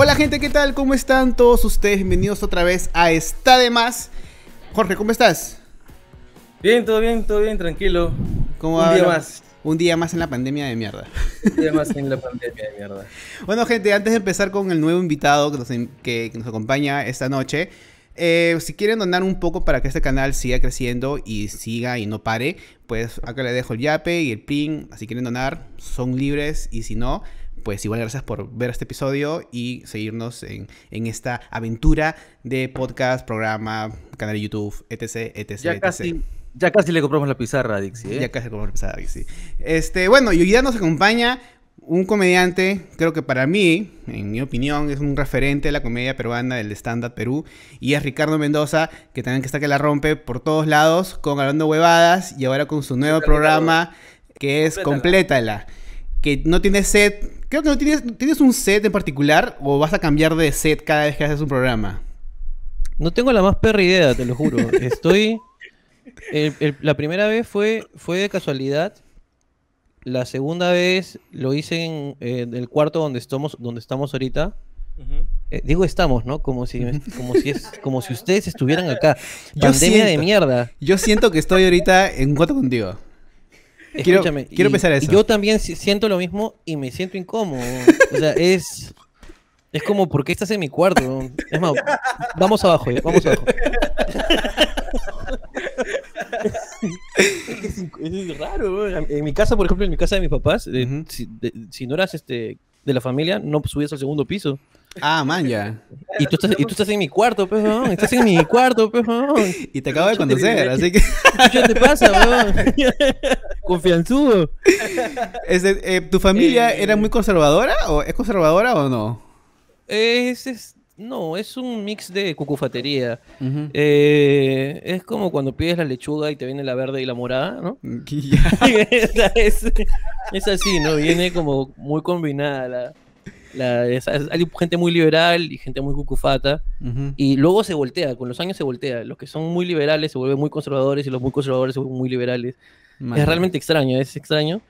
Hola gente, ¿qué tal? ¿Cómo están todos ustedes? Bienvenidos otra vez a Está de Más. Jorge, ¿cómo estás? Bien, todo bien, todo bien, tranquilo. ¿Cómo Un va día más. Un día más en la pandemia de mierda. Un día más en la pandemia de mierda. Bueno, gente, antes de empezar con el nuevo invitado que nos, que- que nos acompaña esta noche, eh, si quieren donar un poco para que este canal siga creciendo y siga y no pare, pues acá les dejo el yape y el pin. Si quieren donar, son libres y si no, pues igual gracias por ver este episodio y seguirnos en, en esta aventura de podcast, programa, canal de YouTube, etc, etc, Ya etc. casi, ya casi le compramos la pizarra a Dixie, ¿eh? Ya casi como empezar aquí, sí. Este, bueno, y hoy día nos acompaña un comediante, creo que para mí, en mi opinión, es un referente de la comedia peruana del stand-up Perú, y es Ricardo Mendoza, que también que está que la rompe por todos lados, con Hablando Huevadas, y ahora con su nuevo programa, que es Complétala, que no tiene set, creo que no tienes, ¿tienes un set en particular, o vas a cambiar de set cada vez que haces un programa? No tengo la más perra idea, te lo juro. Estoy. el- el- la primera vez fue, fue de casualidad. La segunda vez lo hice en eh, el cuarto donde estamos, donde estamos ahorita. Eh, digo estamos, ¿no? Como si, como si es, como si ustedes estuvieran acá. Yo Pandemia de mierda. Yo siento que estoy ahorita en cuarto contigo. Quiero- Escúchame, quiero y- pensar y eso. yo también si- siento lo mismo y me siento incómodo. O sea, es. Es como, ¿por qué estás en mi cuarto? Es más, vamos abajo, ya, vamos abajo. es, que es raro, weón. En mi casa, por ejemplo, en mi casa de mis papás, eh, Ujú. si, de- si no eras este de la familia, no subías al segundo piso. Ah, man, ya. Y tú estás, y tú estás en mi cuarto, pues, weón. Estás en mi cuarto, pues, weón. Y te acabo de conocer, así que... ¿Qué te pasa, weón? Confianzudo. Este, eh, ¿Tu familia Eh, era muy conservadora? ¿O es conservadora o no? Es, es- no, es un mix de cucufatería. Eh, es como cuando pides la lechuga y te viene la verde y la morada, ¿no? Sea, es, es así, ¿no? Viene como muy combinada la... la- es- hay gente muy liberal y gente muy cucufata. Y luego se voltea, con los años se voltea. Los que son muy liberales se vuelven muy conservadores y los muy conservadores se vuelven muy liberales. Man. Es realmente extraño, es extraño.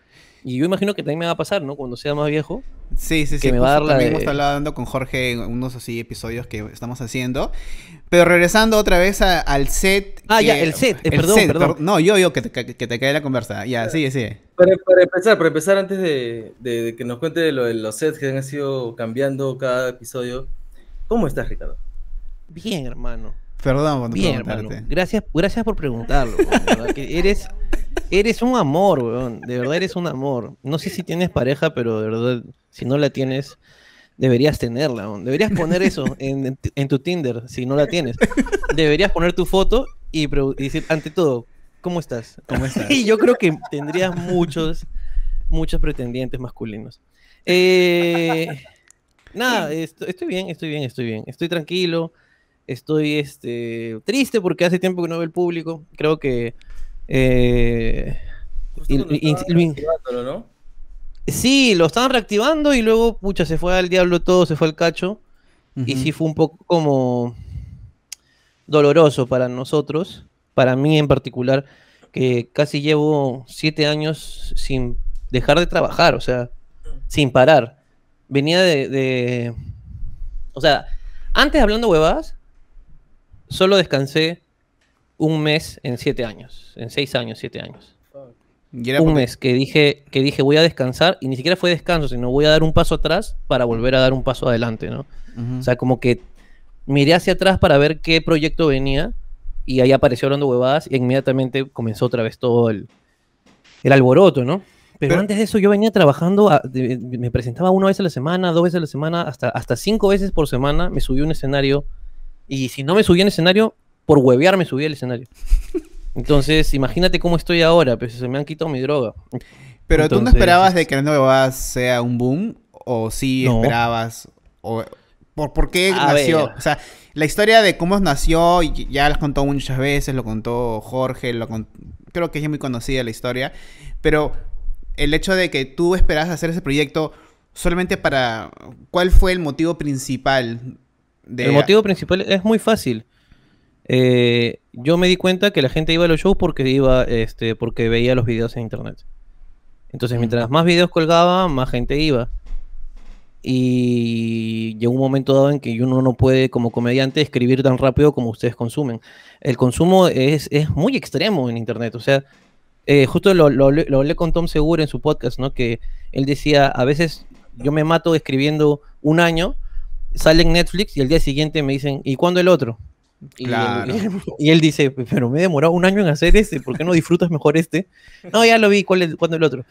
Y yo imagino que también me va a pasar, ¿no? Cuando sea más viejo. Sí, sí, sí. que me va a dar la también de- hemos estado hablando con Jorge en unos así episodios que estamos haciendo. Pero regresando otra vez a- al set. Ah, que- ya, el set, eh, perdón, perdón. per- No, yo, yo, que te, que, que te cae la conversa. Ya, sigue, sigue. Para, para empezar, para empezar, antes de, de- de que nos cuente de lo de los sets que han sido cambiando cada episodio, ¿cómo estás, Ricardo? Bien, hermano. Perdón por Bien, preguntarte. hermano. Gracias, gracias por preguntarlo. que eres, eres un amor, weón. De verdad eres un amor. No sé si tienes pareja, pero de verdad, si no la tienes, deberías tenerla. weón. Deberías poner eso en, en tu- Tinder, si no la tienes. Deberías poner tu foto y, decir, ante todo, ¿cómo estás? ¿Cómo estás? Y yo creo que tendrías muchos, muchos pretendientes masculinos. Eh, nada, est- estoy bien, estoy bien, estoy bien. Estoy tranquilo. Estoy este, triste porque hace tiempo que no veo el público. Creo que. Eh, sí, lo estaban reactivando y luego, pucha, se fue al diablo todo, se fue al cacho. Y sí fue un poco como doloroso para nosotros, para mí en particular, que casi llevo siete años sin dejar de trabajar, o sea, sin parar. Venía de, de- o sea, antes hablando huevadas, solo descansé un mes en siete años, en seis años, siete años. Y era Un porque- mes que dije, que dije voy a descansar y ni siquiera fue descanso, sino voy a dar un paso atrás para volver a dar un paso adelante, ¿no? Ujú. O sea, como que miré hacia atrás para ver qué proyecto venía y ahí apareció hablando huevadas y inmediatamente comenzó otra vez todo el, el alboroto, ¿no? Pero, Pero- antes de eso yo venía trabajando, a- de- me presentaba una vez a la semana, dos veces a la semana, hasta, hasta cinco veces por semana me subí a un escenario y si no me subía en escenario, por huevear me subí al escenario. Entonces, imagínate cómo estoy ahora, pues se me han quitado mi droga. Pero tú no esperabas de que la nueva sea un boom, o sí No. esperabas, o por, por qué A nació. ver. O sea, la historia de cómo nació, ya las contó muchas veces, lo contó Jorge, lo creo que es muy conocida la historia, pero el hecho de que tú esperabas hacer ese proyecto solamente para, ¿cuál fue el motivo principal? De... El motivo principal es muy fácil. Eh, yo me di cuenta que la gente iba a los shows porque iba, este, porque veía los videos en internet. Entonces, mientras más videos colgaba, más gente iba. y llegó un momento dado en que uno no puede como comediante escribir tan rápido como ustedes consumen. El consumo es, es muy extremo en Internet, o sea, eh, justo lo, lo, lo hablé con Tom Segura en su podcast, ¿no? Que él decía, a veces yo me mato escribiendo un año, sale en Netflix y el día siguiente me dicen, ¿y cuándo el otro? Y, Claro. él, y él dice, pero me he demorado un año en hacer este, ¿por qué no disfrutas mejor este? No, ya lo vi, ¿cuál es, ¿cuándo el otro?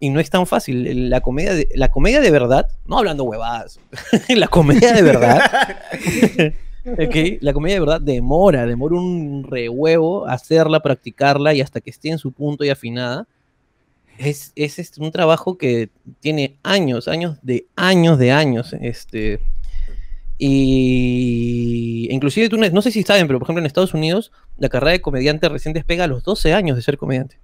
Y no es tan fácil. La comedia de, la comedia de verdad, no hablando huevadas, la comedia de verdad, ok, la comedia de verdad demora, demora un rehuevo hacerla, practicarla y hasta que esté en su punto y afinada. Es, es este, un trabajo que tiene años, años de años de años. Este, y inclusive tú no, sé si saben, pero por ejemplo en Estados Unidos la carrera de comediante recién despega a los 12 años de ser comediante.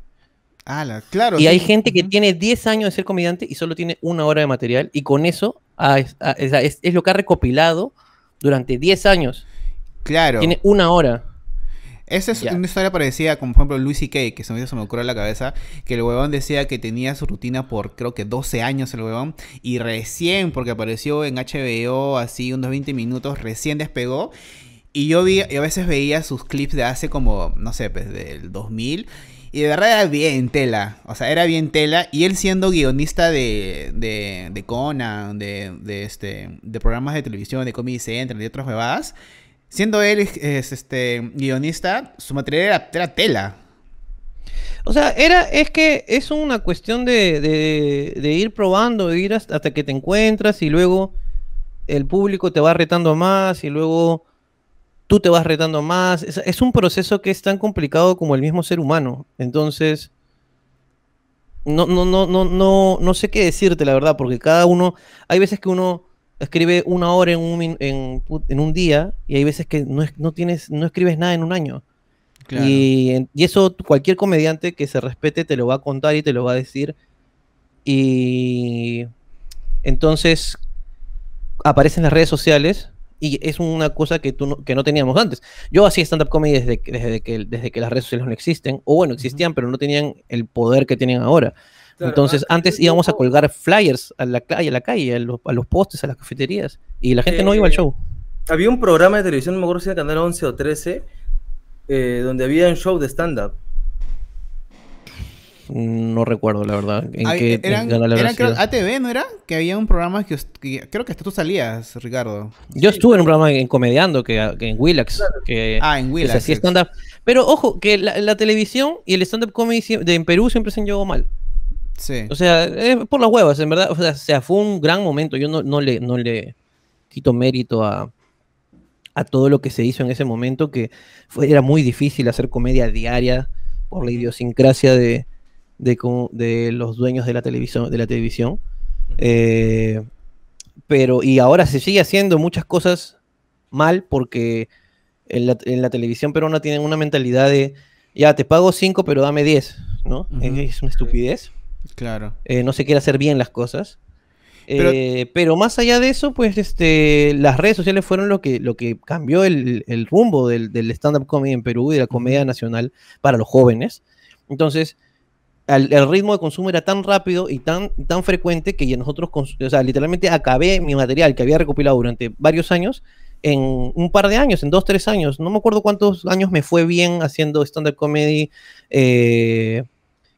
Ala, claro. Y sí. hay gente que tiene 10 años de ser comediante y solo tiene una hora de material y con eso ah, es, ah, es- es- es lo que ha recopilado durante 10 años. Claro. Tiene una hora. Esa es Ya. una historia parecida, como por ejemplo Louis C.K., que se me, se me ocurre a la cabeza, que el huevón decía que tenía su rutina por creo que 12 años el huevón, y recién, porque apareció en HBO así unos 20 minutos, recién despegó, y yo vi, y a veces veía sus clips de hace como, no sé, pues del 2000, y de verdad era bien tela, o sea, era bien tela, y él siendo guionista de, de, de Conan, de, de, este, de programas de televisión, de Comedy Central y otras huevadas, Siendo él es, este guionista, su material era, tela. O sea, era, es que es una cuestión de, de- ir probando, de ir hasta, hasta que te encuentras y luego el público te va retando más y luego tú te vas retando más. Es, es un proceso que es tan complicado como el mismo ser humano. Entonces, no, no, no, no, no, no sé qué decirte, la verdad, porque cada uno, hay veces que uno escribe una hora en un, en, un día y hay veces que no, es- no tienes, no escribes nada en un año. Y, y eso cualquier comediante que se respete te lo va a contar y te lo va a decir. Y entonces aparecen las redes sociales y es una cosa que, tú no, que no teníamos antes. Yo hacía stand-up comedy desde, que- desde, que, desde que las redes sociales no existen, o bueno, existían, pero no tenían el poder que tienen ahora. Claro, Entonces, ah, antes íbamos a colgar flyers a la calle, a la calle, a los, a los postes, a las cafeterías, y la gente no iba al Eh, show. Había un programa de televisión, no me acuerdo si era Canal 11 o 13, eh, donde había un show de stand-up. No recuerdo, la verdad. En qué, eran, eran, creo. ATV, ¿no era? Que había un programa que, que creo que hasta tú salías, Ricardo. Yo estuve en un programa en Comediando, que, que en Willax, que, Ah, en que Willax. se hacía stand-up. Pero ojo, que la, la televisión y el stand-up comedy de, en Perú siempre se han llevado mal. Sí. O sea, es por las huevas, en verdad. O sea, fue un gran momento. Yo no, no, le, no le quito mérito a, a todo lo que se hizo en ese momento, que fue, era muy difícil hacer comedia diaria por la idiosincrasia de, de, cómo- de los dueños de la televisión. De la televisión. Eh, pero, y ahora se sigue haciendo muchas cosas mal porque en la, en la televisión peruana tienen una mentalidad de, ya, te pago 5, pero dame 10, ¿no? Es una estupidez. Claro. eh, no se quiere hacer bien las cosas. Pero- Eh, Pero, más allá de eso, pues este, las redes sociales fueron lo que, lo que cambió el, el rumbo del, del stand-up comedy en Perú y de la comedia nacional para los jóvenes. Entonces, el ritmo de consumo era tan rápido y tan, tan frecuente que ya nosotros, o sea, literalmente acabé mi material que había recopilado durante varios años en un par de años, en dos, tres años. No me acuerdo cuántos años me fue bien haciendo stand-up comedy. eh,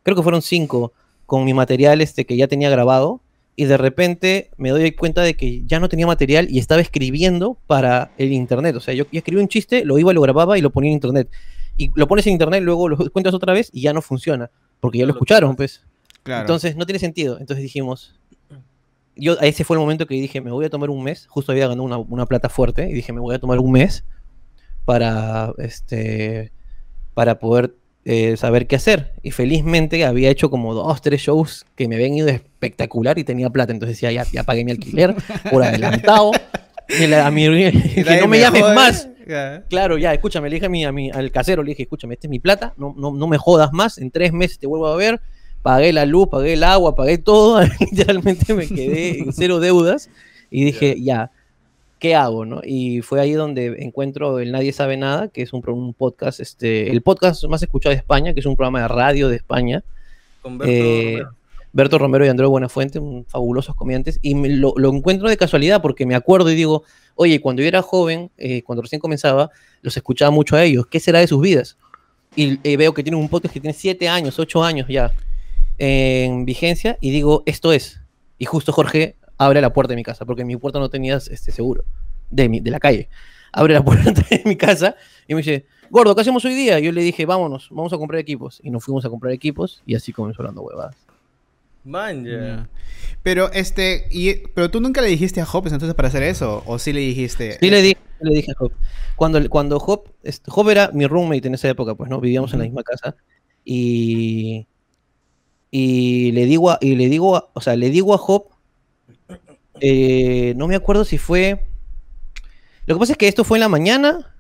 creo que fueron cinco con mi material este, que ya tenía grabado. Y de repente me doy cuenta de que ya no tenía material y estaba escribiendo para el internet. O sea, yo, yo escribí un chiste, lo iba, lo grababa y lo ponía en internet. Y lo pones en internet, luego lo cuentas otra vez y ya no funciona. Porque ya lo escucharon, pues. Claro. Entonces no tiene sentido. Entonces dijimos, yo ese fue el momento que dije, me voy a tomar un mes, justo había ganado una, una plata fuerte, y dije, me voy a tomar un mes para, este, para poder eh, saber qué hacer. Y felizmente había hecho como dos, tres shows que me habían ido espectacular y tenía plata. Entonces decía, ya, ya pagué mi alquiler por adelantado. Y la- a mi- que no me llames jode. más. Ya. Claro, ya, escúchame, le dije a mi, a mi- al casero, le dije, escúchame, esta es mi plata, no, no, no me jodas más, en tres meses te vuelvo a ver, pagué la luz, pagué el agua, pagué todo, literalmente me quedé en cero deudas y dije, ya, ¿qué hago? No? Y fue ahí donde encuentro el Nadie Sabe Nada, que es un, un podcast, este, el podcast más escuchado de España, que es un programa de radio de España, Con Berto Eh, Romero. Berto Romero y Andrés Buenafuente, un fabulosos comediantes, y me- lo, lo encuentro de casualidad porque me acuerdo y digo, oye, cuando yo era joven, eh, cuando recién comenzaba, los escuchaba mucho a ellos, ¿qué será de sus vidas? Y eh, veo que tienen un podcast que tiene siete años, ocho años ya en vigencia, y digo, esto es. Y justo Jorge abre la puerta de mi casa, porque en mi puerta no tenías este seguro, de, mi, de la calle. Abre la puerta de mi casa y me dice, Gordo, ¿qué hacemos hoy día? Yo le dije, vámonos, vamos a comprar equipos. Y nos fuimos a comprar equipos y así comenzó hablando huevadas. Man, ya. Ya. Pero este, y, pero tú nunca le dijiste a Hopes entonces para hacer eso, o sí le dijiste. Sí le dije, le dije a Job. Cuando, cuando Job, este, Job era mi roommate en esa época, pues, ¿no? Vivíamos en la misma casa. Y, y le digo, a, y le digo, a- o sea, le digo a Job, eh, no me acuerdo si fue, lo que pasa es que esto fue en la mañana,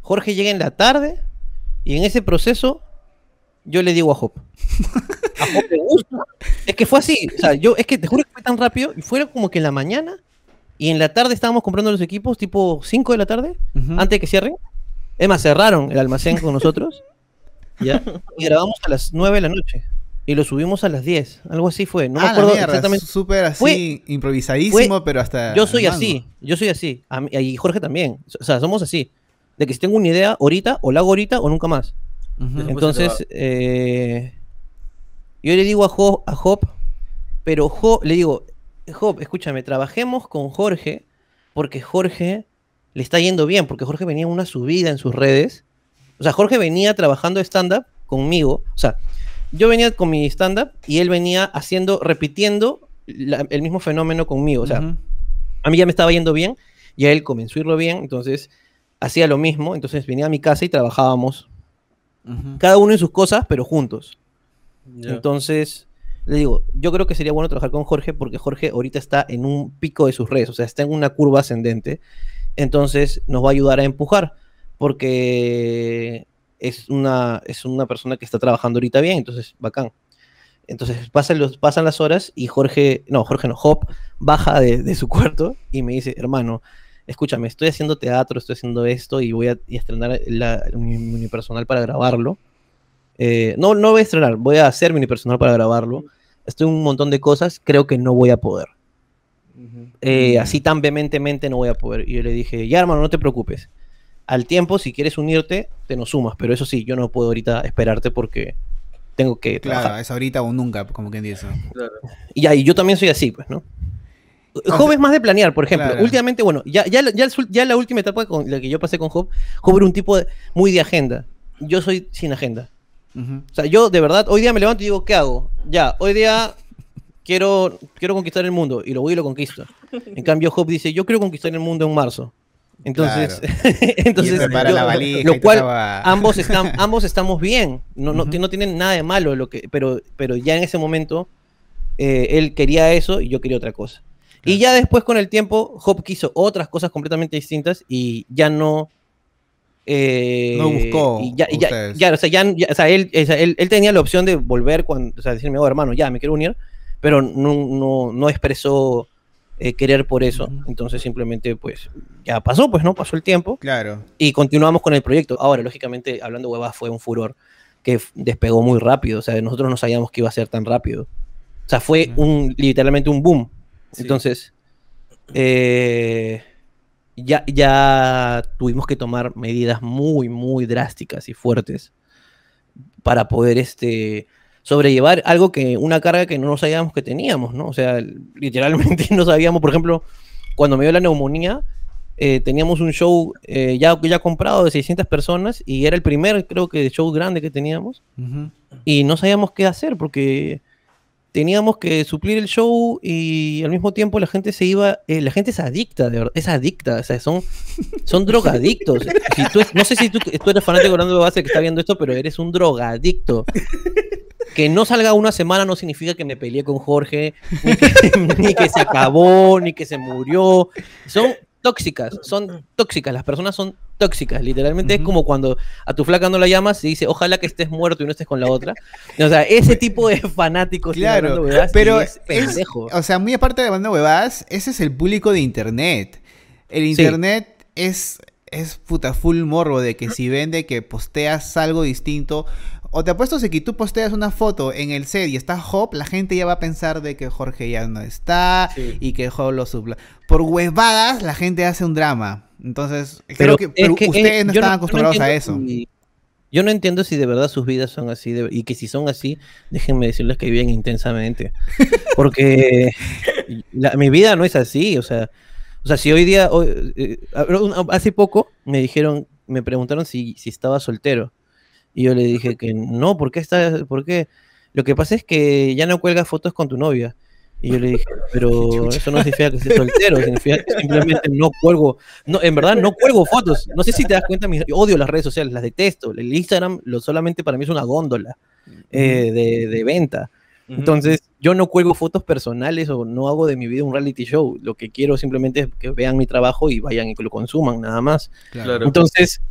Jorge llega en la tarde, y en ese proceso yo le digo a Job. A Job le gusta. Es que fue así, o sea, yo, es que te juro que fue tan rápido, y fue como que en la mañana, y en la tarde estábamos comprando los equipos, tipo 5 de la tarde, antes de que cierren. Es más, cerraron el almacén con nosotros. ¿ya? Y grabamos a las 9 de la noche. Y lo subimos a las 10. Algo así fue. No me Ah, la acuerdo mierda, exactamente. Súper así, Fue- improvisadísimo, pero hasta. Yo soy así. Yo soy así. A mí- y Jorge también. O sea, somos así. De que si tengo una idea ahorita, o la hago ahorita o nunca más. Entonces, eh, yo le digo a Job, a Job, pero Job, le digo, Job, escúchame, trabajemos con Jorge, porque Jorge le está yendo bien, porque Jorge venía en una subida en sus redes. O sea, Jorge venía trabajando stand-up conmigo. O sea, yo venía con mi stand-up y él venía haciendo, repitiendo la- el mismo fenómeno conmigo. O sea, Ujú. a mí ya me estaba yendo bien, y a él comenzó a irlo bien, entonces hacía lo mismo, entonces venía a mi casa y trabajábamos Ujú. cada uno en sus cosas, pero juntos. Ya. Entonces, le digo, yo creo que sería bueno trabajar con Jorge porque Jorge ahorita está en un pico de sus redes, o sea, está en una curva ascendente. Entonces, nos va a ayudar a empujar porque es una, es una persona que está trabajando ahorita bien, entonces, bacán. Entonces, pasan, los, pasan las horas y Jorge, no, Jorge no, Hop, baja de, de su cuarto y me dice, hermano, escúchame, estoy haciendo teatro, estoy haciendo esto y voy a y a estrenar la- mi, mi unipersonal para grabarlo. Eh, no, no voy a estrenar, voy a hacer mi unipersonal para grabarlo. Estoy en un montón de cosas, creo que no voy a poder. Eh, Mm. Así tan vehementemente no voy a poder. Y yo le dije, ya hermano, no te preocupes. Al tiempo, si quieres unirte, te nos sumas. Pero eso sí, yo no puedo ahorita esperarte porque tengo que Claro, trabajar. es ahorita o nunca, como quien dice. Claro. Y, y yo también soy así, pues, ¿no? Job es más de planear, por ejemplo. Claro. Últimamente, bueno, ya, ya, ya, la última etapa con la que yo pasé con Job, Job era un tipo de- muy de agenda. Yo soy sin agenda. O sea, yo de verdad, hoy día me levanto y digo, ¿qué hago? Ya, hoy día quiero, quiero conquistar el mundo y lo voy y lo conquisto. En cambio, Job dice, yo quiero conquistar el mundo en marzo. Entonces, entonces yo- la valija lo cual ambos, están, ambos estamos bien, no, no, no tienen nada de malo, lo que, pero, pero ya en ese momento eh, él quería eso y yo quería otra cosa. Y ya después con el tiempo, Job quiso otras cosas completamente distintas y ya no... eh, No buscó y ya, y ya- ya, o sea, ya, ya- o sea, él, o sea, él, él tenía la opción de volver, cuando, o sea, decirme, oh, hermano, ya, me quiero unir, pero no, no, no expresó eh, querer por eso. Entonces simplemente, pues, ya pasó, pues, ¿no? Pasó el tiempo Claro. y continuamos con el proyecto. Ahora, lógicamente, hablando huevas, fue un furor que despegó muy rápido. O sea, nosotros no sabíamos que iba a ser tan rápido. O sea, fue un, literalmente un boom. Sí. Entonces, eh, ya, ya tuvimos que tomar medidas muy, muy drásticas y fuertes para poder este, sobrellevar algo que, una carga que no sabíamos que teníamos, ¿no? O sea, literalmente no sabíamos, por ejemplo, cuando me dio la neumonía, eh, teníamos un show eh, ya, ya comprado de 600 personas y era el primer, creo que, show grande que teníamos y no sabíamos qué hacer porque teníamos que suplir el show y al mismo tiempo la gente se iba, eh, la gente es adicta, de verdad, es adicta, o sea, son, son drogadictos. Si tú- no sé si tú, tú eres fanático de Orlando Base que está viendo esto, pero eres un drogadicto. Que no salga una semana no significa que me peleé con Jorge, ni que, ni que se acabó, ni que se murió. Son tóxicas, son tóxicas, las personas son tóxicas, literalmente es como cuando a tu flaca no la llamas y dice, ojalá que estés muerto y no estés con la otra. O sea, ese tipo de fanáticos Claro, huevadas, pero es es- pendejo. o sea, muy aparte de banda huevadas, ese es el público de internet. El internet es, es puta full morbo de que si vende que posteas algo distinto, O te apuesto si que tú posteas una foto en el set y está Hop, la gente ya va a pensar de que Jorge ya no está Sí. y que Hop lo supla. Por huevadas, la gente hace un drama. Entonces, creo que, es pero que, eh, ustedes no no acostumbrados a eso. si- yo no entiendo si de verdad sus vidas son así, de- y que si son así, déjenme decirles que viven intensamente. Porque la- mi vida no es así, o sea, o sea, si hoy día, hoy, eh, un- hace poco me dijeron, me preguntaron si, si estaba soltero, y yo le dije que no, ¿por qué está, por qué? Lo que pasa es que ya no cuelgas fotos con tu novia. Y yo le dije, pero eso no significa que esté soltero, significa que simplemente no cuelgo, no, en verdad no cuelgo fotos. No sé si te das cuenta, mis- yo odio las redes sociales, las detesto. El Instagram lo solamente para mí es una góndola eh, de, de venta. Entonces, yo no cuelgo fotos personales o no hago de mi vida un reality show. Lo que quiero simplemente es que vean mi trabajo y vayan y que lo consuman, nada más. Claro. Entonces,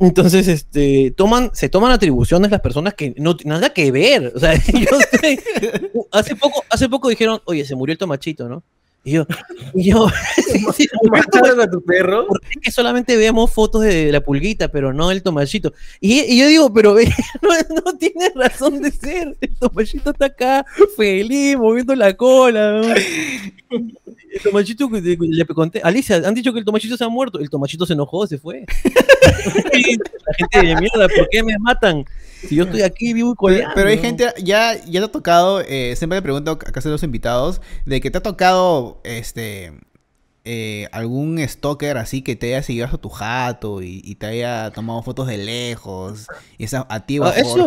entonces este, toman, se toman atribuciones las personas que no nada que ver. O sea, yo estoy- hace poco, hace poco dijeron, oye, se murió el tomachito, ¿no? Y yo, y yo, "Sí, se murió el ¿Mataron a tu perro? ¿por qué que solamente vemos fotos de la pulguita, pero no el tomachito? Y, y yo digo, pero no, no tiene razón de ser. El tomachito está acá, feliz, moviendo la cola. ¿no? El tomachito, le conté, Alicia, han dicho que el tomachito se ha muerto. El tomachito se enojó, se fue. La gente de mierda, ¿por qué me matan? Si yo estoy aquí vivo y coleando. pero hay gente, ya, ya te ha tocado, eh, siempre le pregunto acá a los invitados, de que te ha tocado este eh, algún stalker así que te haya seguido hasta tu jato y, y te haya tomado fotos de lejos. Y esa a ti Ah, eso-.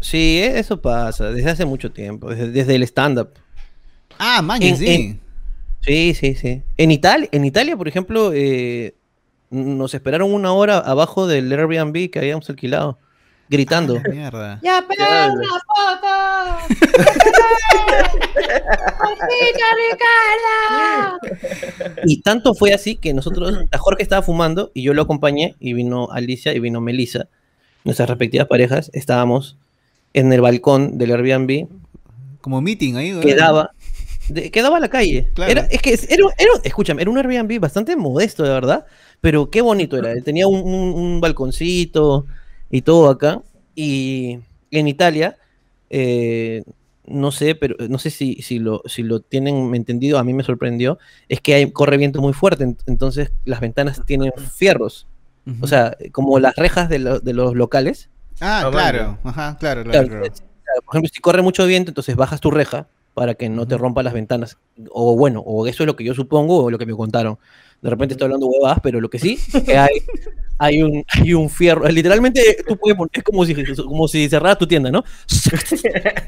Sí, eh, eso pasa, desde hace mucho tiempo, desde, desde el stand-up. Ah, man, En- sí. en- Sí, sí, sí. En Italia, en Italia, por ejemplo, eh, nos esperaron una hora abajo del Airbnb que habíamos alquilado, gritando. Mierda. ¡Ya, Claro. una foto! ¡Cosita, Ricardo! Y tanto fue así que nosotros, a Jorge estaba fumando y yo lo acompañé y vino Alicia y vino Melissa, nuestras respectivas parejas, estábamos en el balcón del Airbnb, Como meeting ahí. ¿verdad? quedaba, de- quedaba a la calle. Claro. Era, es que era, era- escúchame, era un Airbnb bastante modesto, de verdad, pero qué bonito era. Tenía un, un- un balconcito y todo acá. Y en Italia, eh, no sé, pero no sé si, si, lo, si lo tienen entendido, a mí me sorprendió, es que hay, corre viento muy fuerte, ent- entonces las ventanas tienen fierros, o sea, como las rejas de, lo- de los locales. Ah, Ah, claro. Ajá, claro, claro. Claro, por ejemplo, si corre mucho viento, entonces bajas tu reja para que no te rompa las ventanas. O bueno, o eso es lo que yo supongo o lo que me contaron. De repente estoy hablando huevadas, pero lo que sí es que hay, hay, un, hay un fierro. Literalmente tú puedes poner, es como si, como si cerraras tu tienda, ¿no?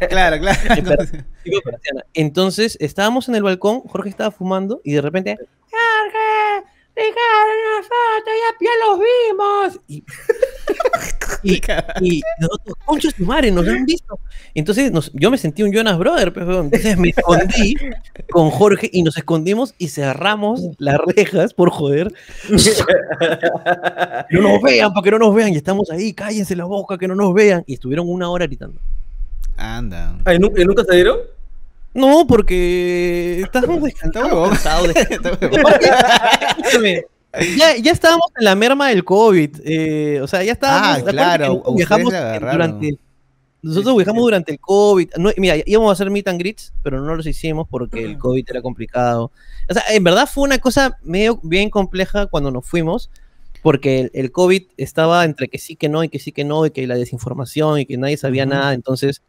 Claro, claro. Entonces estábamos en el balcón, Jorge estaba fumando y de repente, ¡Jorge! ¡Ricardo, una foto! ¡Ya, ya los vimos! y, y, y nosotros, concha su madre, nos han visto. Entonces nos- yo me sentí un Jonas Brother, pues, weón. entonces me escondí con Jorge y nos escondimos y cerramos las rejas por joder. No nos vean, para que no nos vean. Y estamos ahí, cállense la boca, que no nos vean. Y estuvieron una hora gritando. Anda. ¿nu- y ¿Nunca se dieron? No, porque estábamos Está descansados. Ya, ya estábamos en la merma del COVID. eh, o sea, ya estábamos. Ah, ¿te acuerdas claro, viajamos durante. Nosotros viajamos durante el COVID. No, mira, íbamos a hacer meet and greets, pero no los hicimos porque el COVID era complicado. O sea, en verdad fue una cosa medio bien compleja cuando nos fuimos, porque el, el COVID estaba entre que sí, que no, y que sí, que no, y que la desinformación, y que nadie sabía nada. Entonces,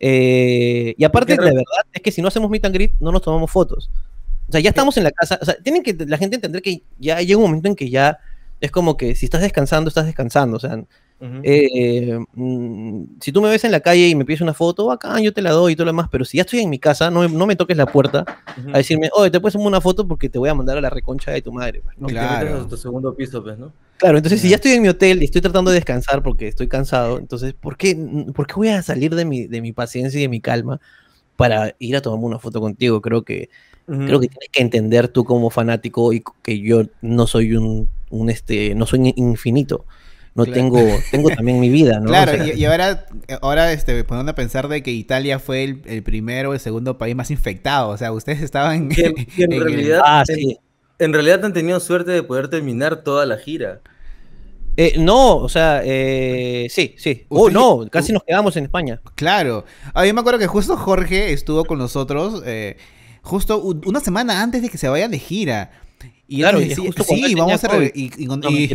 eh, y aparte, la verdad es que si no hacemos meet and greet, no nos tomamos fotos. O sea, ya estamos en la casa. O sea, tienen que la gente entender que ya llega un momento en que ya es como que si estás descansando, estás descansando. O sea, Ujú. eh, mm, si tú me ves en la calle y me pides una foto, acá yo te la doy y todo lo demás, pero si ya estoy en mi casa, no, no me toques la puerta Ujú. a decirme, oye, te puedes tomar una foto porque te voy a mandar a la reconcha de tu madre. pues, ¿no? Y te metes Claro. a tu segundo piso, pues, ¿no? Claro, entonces si Ya. estoy en mi hotel y estoy tratando de descansar porque estoy cansado, entonces, ¿por qué, por qué voy a salir de mi, de mi paciencia y de mi calma para ir a tomarme una foto contigo? Creo que, creo que tienes que entender tú como fanático y que yo no soy un, un este, no soy infinito. No Claro. tengo, tengo también mi vida, ¿no? Claro, O sea, y, y ahora, ahora este, poniendo a pensar de que Italia fue el, el primero o el segundo país más infectado. O sea, ustedes estaban en, en el- realidad, ah, sí. En, realidad han tenido suerte de poder terminar toda la gira. Eh, no, o sea, eh, sí, sí. Oh, no, casi nos quedamos en España. Claro. Ah, yo me acuerdo que justo Jorge estuvo con nosotros eh, justo una semana antes de que se vayan de gira. Y Claro, y decía, justo cuando sí, vamos a y, y y- y,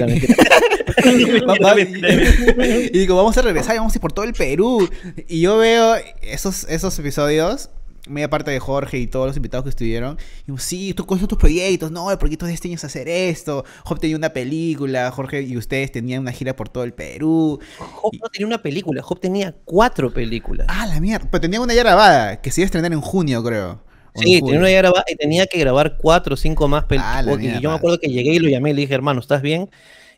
y digo, vamos a regresar y vamos a ir por todo el Perú. Y yo veo esos, esos episodios, media parte de Jorge y todos los invitados que estuvieron. Y digo, sí, tú con tus proyectos, no, el proyecto de este año es hacer esto. Job tenía una película, Jorge y ustedes tenían una gira por todo el Perú. Job no tenía una película, Job tenía cuatro películas. Ah, la mierda. Pero tenía una ya grabada, que se iba a estrenar en junio, creo. Sí, tenía una ya grabada y tenía que grabar cuatro o cinco más Ah, la películas. y yo me acuerdo que llegué y lo llamé y le dije, hermano, ¿estás bien?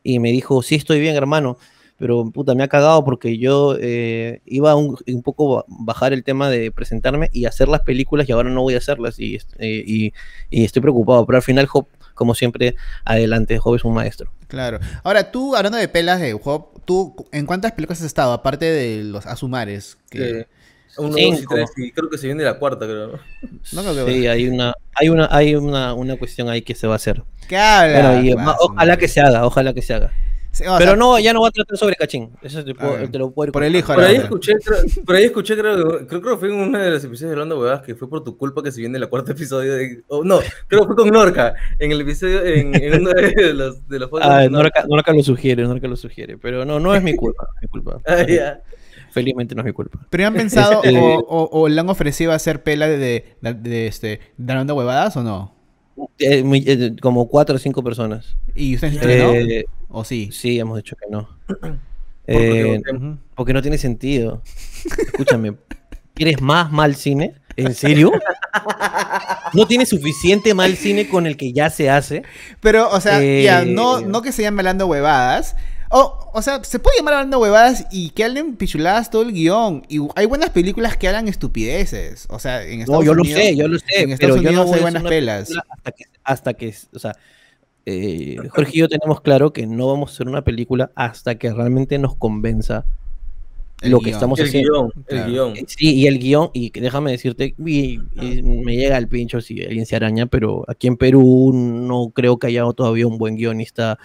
Y me dijo, sí, estoy bien, hermano. Pero puta, me ha cagado porque yo eh, iba a un, un poco a bajar el tema de presentarme y hacer las películas y ahora no voy a hacerlas y, eh, y, y estoy preocupado. Pero al final, Job, como siempre, adelante, Job es un maestro. Claro. Ahora, tú, hablando de pelas de Job, ¿tú en cuántas películas has estado? Aparte de los Azumares. Que... Sí. Uno, dos y Cinco. tres, y creo que se viene la cuarta, creo. ¿no? No creo que- Sí, hay una, hay una, hay una, una cuestión ahí que se va a hacer. ¿Qué habla? Bueno, y, ma- su ojalá que se haga, ojalá que se haga. Sí, o Pero sea, no, ya no va a tratar sobre Cachín. Eso te, puedo- te lo puedo ir Por el hijo de Por ahí escuché, creo, por ahí escuché, creo, creo que fue en uno de los episodios de Hablando Huevadas que fue por tu culpa que se viene la cuarta episodio de. oh, no, creo que fue con Norca, en el episodio, en, en uno de los, de los podcasts Ah, de Norca. Norca, lo sugiere, Norca lo sugiere. Pero no, no es mi culpa. no es mi culpa. Ah, ya. Felizmente no es mi culpa. ¿Pero han pensado Este- o, o- o le han ofrecido hacer pela de, de, de- de, este, dando huevadas o no? Eh, muy- eh, como cuatro o cinco personas. ¿Y ustedes? Eh, ¿O sí? sí, hemos dicho que no. Porque- Eh, porque- no tiene sentido. Escúchame, ¿quieres más mal cine? ¿En serio? ¿No tiene suficiente mal cine con el que ya se hace? Pero, o sea, Eh, ya, no, no que se llame hablando huevadas. O, o sea, se puede llamar hablando huevadas y que hablen pichuladas todo el guion. Y hay buenas películas que hablan estupideces. O sea, en Estados No, yo lo Unidos- sé, yo lo sé, en pero Estados yo no Unidos hay buenas pelas. Hasta que, hasta que, o sea, eh, Jorge y yo tenemos claro que no vamos a hacer una película hasta que realmente nos convenza El lo que estamos El haciendo. guion, el guion. Eh, Sí, y el guion, y déjame decirte, y- y me llega al pincho si alguien se araña, pero aquí en Perú no creo que haya todavía un buen guionista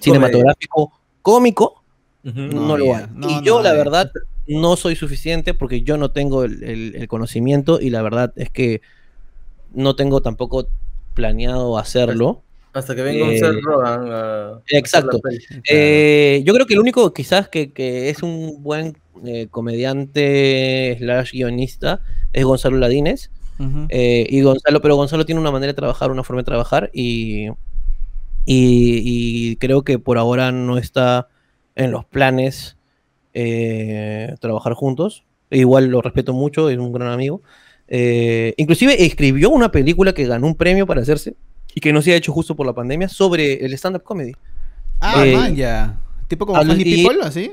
cinematográfico cómico, no, No, lo hay. No, y no yo, la verdad, no soy suficiente porque yo no tengo el, el- el conocimiento y la verdad es que no tengo tampoco planeado hacerlo. Hasta que venga un Eh, Seth Rogen a- exacto. a. Eh, yo creo que el único quizás que, que es un buen eh, comediante slash guionista es Gonzalo Ladines. Eh, y Gonzalo, pero Gonzalo tiene una manera de trabajar, una forma de trabajar y, y, y creo que por ahora no está en los planes eh, trabajar juntos. Igual lo respeto mucho, es un gran amigo. Eh, inclusive escribió una película que ganó un premio para hacerse y que no se ha hecho justo por la pandemia sobre el stand-up comedy. Ah, eh, man, ya. Tipo como Funny People, así.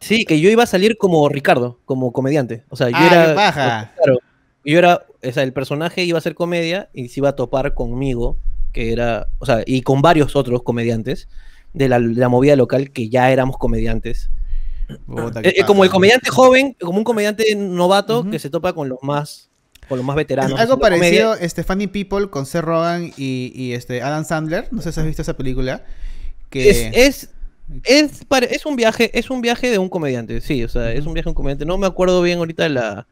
Sí, que yo iba a salir como Ricardo, como comediante. O sea, yo Ah, era. paja. Claro, yo era. O sea, el personaje iba a ser comedia y se iba a topar conmigo, que era. O sea, y con varios otros comediantes de la, de la movida local que ya éramos comediantes. Eh, eh, como el comediante joven, como un comediante novato que se topa con los más. Con los más veteranos. Algo parecido, este, Funny People con Seth Rogen y, y, este, Adam Sandler. No sé si has visto esa película. Que... Es, es, es, un viaje, es un viaje de un comediante, sí, o sea, es un viaje de un comediante. No me acuerdo bien ahorita la,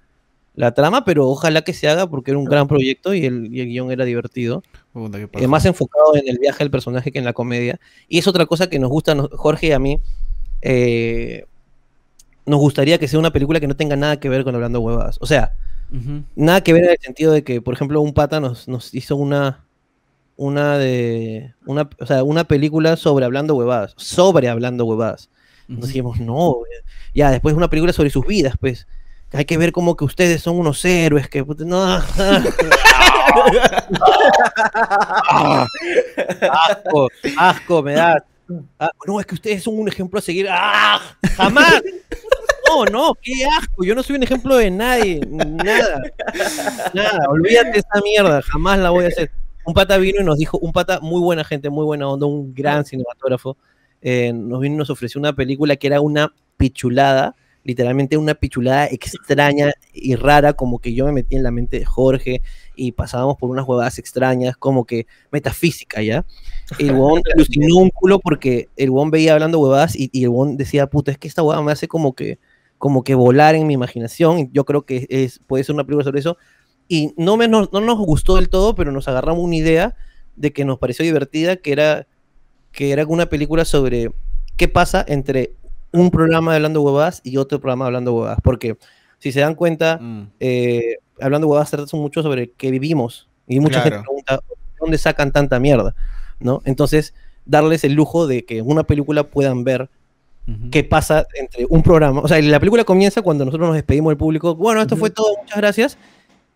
la trama, pero ojalá que se haga porque era un gran proyecto y el, y el guion era divertido. Puta, Eh, más enfocado en el viaje del personaje que en la comedia. Y es otra cosa que nos gusta, Jorge y a mí. eh, nos gustaría que sea una película que no tenga nada que ver con hablando huevadas. O sea, nada que ver en el sentido de que, por ejemplo, un pata nos, nos hizo una una de una, o sea, una película sobre hablando huevadas, sobre hablando huevadas. Entonces dijimos, no, ya después una película sobre sus vidas, pues. Hay que ver como que ustedes son unos héroes, que no. asco, asco, me da. Ah, no, es que ustedes son un ejemplo a seguir. ¡Ah! ¡Jamás! No, no, qué asco. Yo no soy un ejemplo de nadie. Nada. Nada. Olvídate de esa mierda. Jamás la voy a hacer. Un pata vino y nos dijo, un pata muy buena gente, muy buena onda, un gran cinematógrafo. eh, nos vino y nos ofreció una película que era una pichulada literalmente una pichulada extraña y rara, como que yo me metí en la mente de Jorge y pasábamos por unas huevadas extrañas, como que metafísica, ¿ya? El huevón alucinó un culo porque el huevón veía hablando huevadas y, y el huevón decía, puta, es que esta huevada me hace como que, como que volar en mi imaginación. Yo creo que es, puede ser una película sobre eso. Y no, me, no, no nos gustó del todo, pero nos agarramos una idea de que nos pareció divertida, que era, que era una película sobre qué pasa entre un programa de hablando huevadas y otro programa de hablando huevadas. Porque si se dan cuenta, Mm. eh, hablando huevadas trata mucho sobre qué vivimos. Y mucha Claro. gente pregunta, ¿dónde sacan tanta mierda? ¿No? Entonces, darles el lujo de que en una película puedan ver Ujú. qué pasa entre un programa. O sea, la película comienza cuando nosotros nos despedimos del público. Bueno, esto fue todo, muchas gracias.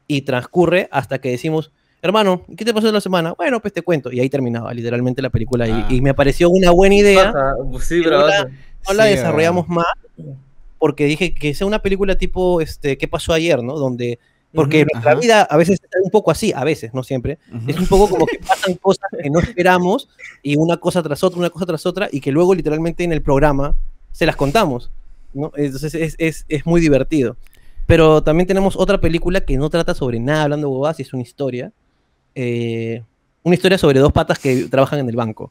Y transcurre hasta que decimos, hermano, ¿qué te pasó en la semana? Bueno, pues te cuento. Y ahí terminaba literalmente la película. Y- Ah. Y, me pareció una buena idea. Sí, bravazo. No la Sí, desarrollamos más porque dije que sea una película tipo, este, ¿qué pasó ayer? ¿no? Donde, porque Ujú. nuestra Ajá. vida a veces es un poco así, a veces, no siempre. Ujú. Es un poco como que pasan cosas que no esperamos y una cosa tras otra, una cosa tras otra, y que luego literalmente en el programa se las contamos. ¿no? Entonces es, es, es muy divertido. Pero también tenemos otra película que no trata sobre nada hablando bobadas y es una historia. eh, una historia sobre dos patas que trabajan en el banco,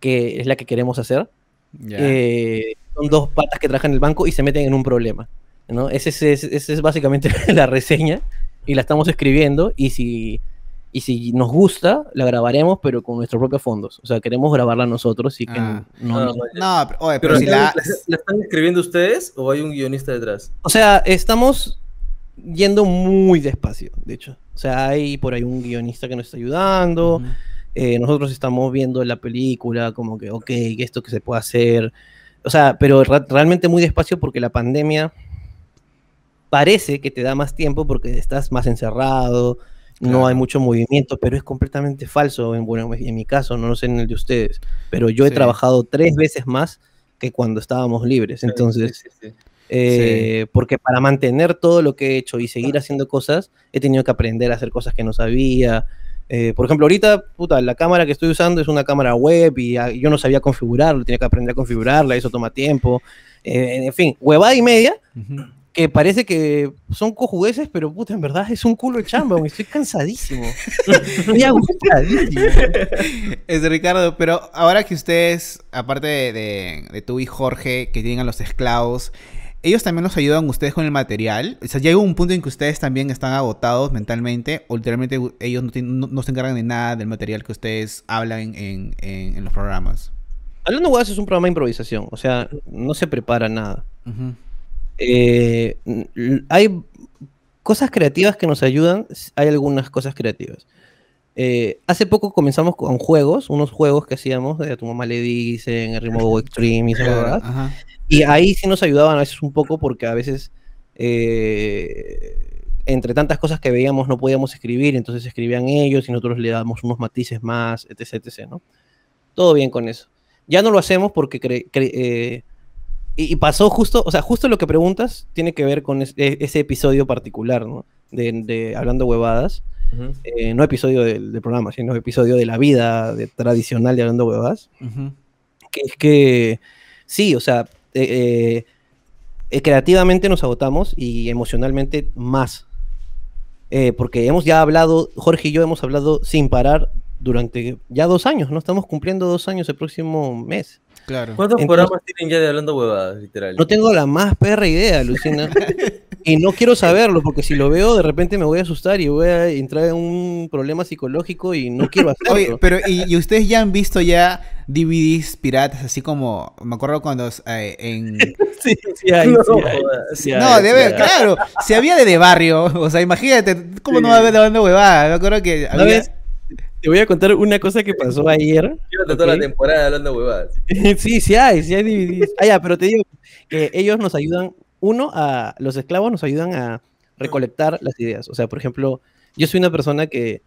que es la que queremos hacer. Eh, son dos patas que trabajan en el banco y se meten en un problema. ¿no? Ese, es, ese- ese es básicamente la reseña y la estamos escribiendo y si, y si nos gusta, la grabaremos pero con nuestros propios fondos. O sea, queremos grabarla nosotros y que Ah. no- no- vale. No, pero, oye, Pero, pero si la... ¿la, la están escribiendo ustedes o hay un guionista detrás? O sea, estamos yendo muy despacio, de hecho. O sea, hay por ahí un guionista que nos está ayudando. Eh, nosotros estamos viendo la película, como que, ok, esto que se puede hacer. O sea, pero realmente muy despacio porque la pandemia parece que te da más tiempo porque estás más encerrado, no Claro. hay mucho movimiento, pero es completamente falso. En, bueno, en mi caso, no, lo sé en el de ustedes, pero yo he Sí. trabajado tres veces más que cuando estábamos libres. Entonces, sí, sí. eh, porque para mantener todo lo que he hecho y seguir haciendo cosas, he tenido que aprender a hacer cosas que no sabía. Eh, por ejemplo, ahorita, puta, la cámara que estoy usando es una cámara web y ah, yo no sabía configurarlo, tenía que aprender a configurarla, eso toma tiempo. Eh, en fin, huevada y media, que parece que son cojudeces, pero puta, en verdad es un culo de chamba, estoy cansadísimo. Estoy agotadísimo. Es de Ricardo, pero ahora que ustedes, aparte de, de- de tú y Jorge, que tienen a los esclavos, ellos también los ayudan ustedes con el material. O sea, llega un punto en que ustedes también están agotados mentalmente, o literalmente ellos no, tienen- no- no se encargan de nada del material que ustedes hablan en, en- en- en los programas. Hablando huevadas es un programa de improvisación, o sea, no se prepara nada. Eh, hay cosas creativas que nos ayudan, hay algunas cosas creativas. Eh, hace poco comenzamos con juegos, unos juegos que hacíamos, de a tu mamá le dicen, el ritmo extreme y esas. Y ahí sí nos ayudaban a veces un poco porque a veces eh, entre tantas cosas que veíamos no podíamos escribir, entonces escribían ellos y nosotros le dábamos unos matices más, etc, etc, ¿no? Todo bien con eso. Ya no lo hacemos porque cre- cre- eh, y, y pasó justo, o sea, justo lo que preguntas tiene que ver con es- e- ese episodio particular, ¿no? De, de hablando huevadas. Eh, no episodio del, del programa, sino episodio de la vida de- tradicional de hablando huevadas Ujú. que es que sí, o sea, eh, eh, creativamente nos agotamos y emocionalmente más. Eh, porque hemos ya hablado, Jorge y yo hemos hablado sin parar durante ya dos años, ¿no? Estamos cumpliendo dos años el próximo mes. Claro. ¿Cuántos Entonces- programas tienen ya de hablando huevadas, literal? No tengo la más perra idea, Lucina. y no quiero saberlo, porque si lo veo, de repente me voy a asustar y voy a entrar en un problema psicológico y no quiero hacerlo. Oye, pero ¿y, y ustedes ya han visto ya DVDs piratas, así como, me acuerdo cuando eh, en... sí, sí hay, No, sí hay, jodas. sí No, debe, sí claro, si había de de barrio, o sea, imagínate, ¿cómo no va a haber lavando huevada? Me acuerdo que había... ¿Sabes? Te voy a contar una cosa que pasó ayer. Llévate toda ok. la temporada hablando huevadas. sí, sí hay, sí hay DVDs. Ah, ya, pero te digo que ellos nos ayudan, uno, a los esclavos nos ayudan a recolectar las ideas. O sea, por ejemplo, yo soy una persona que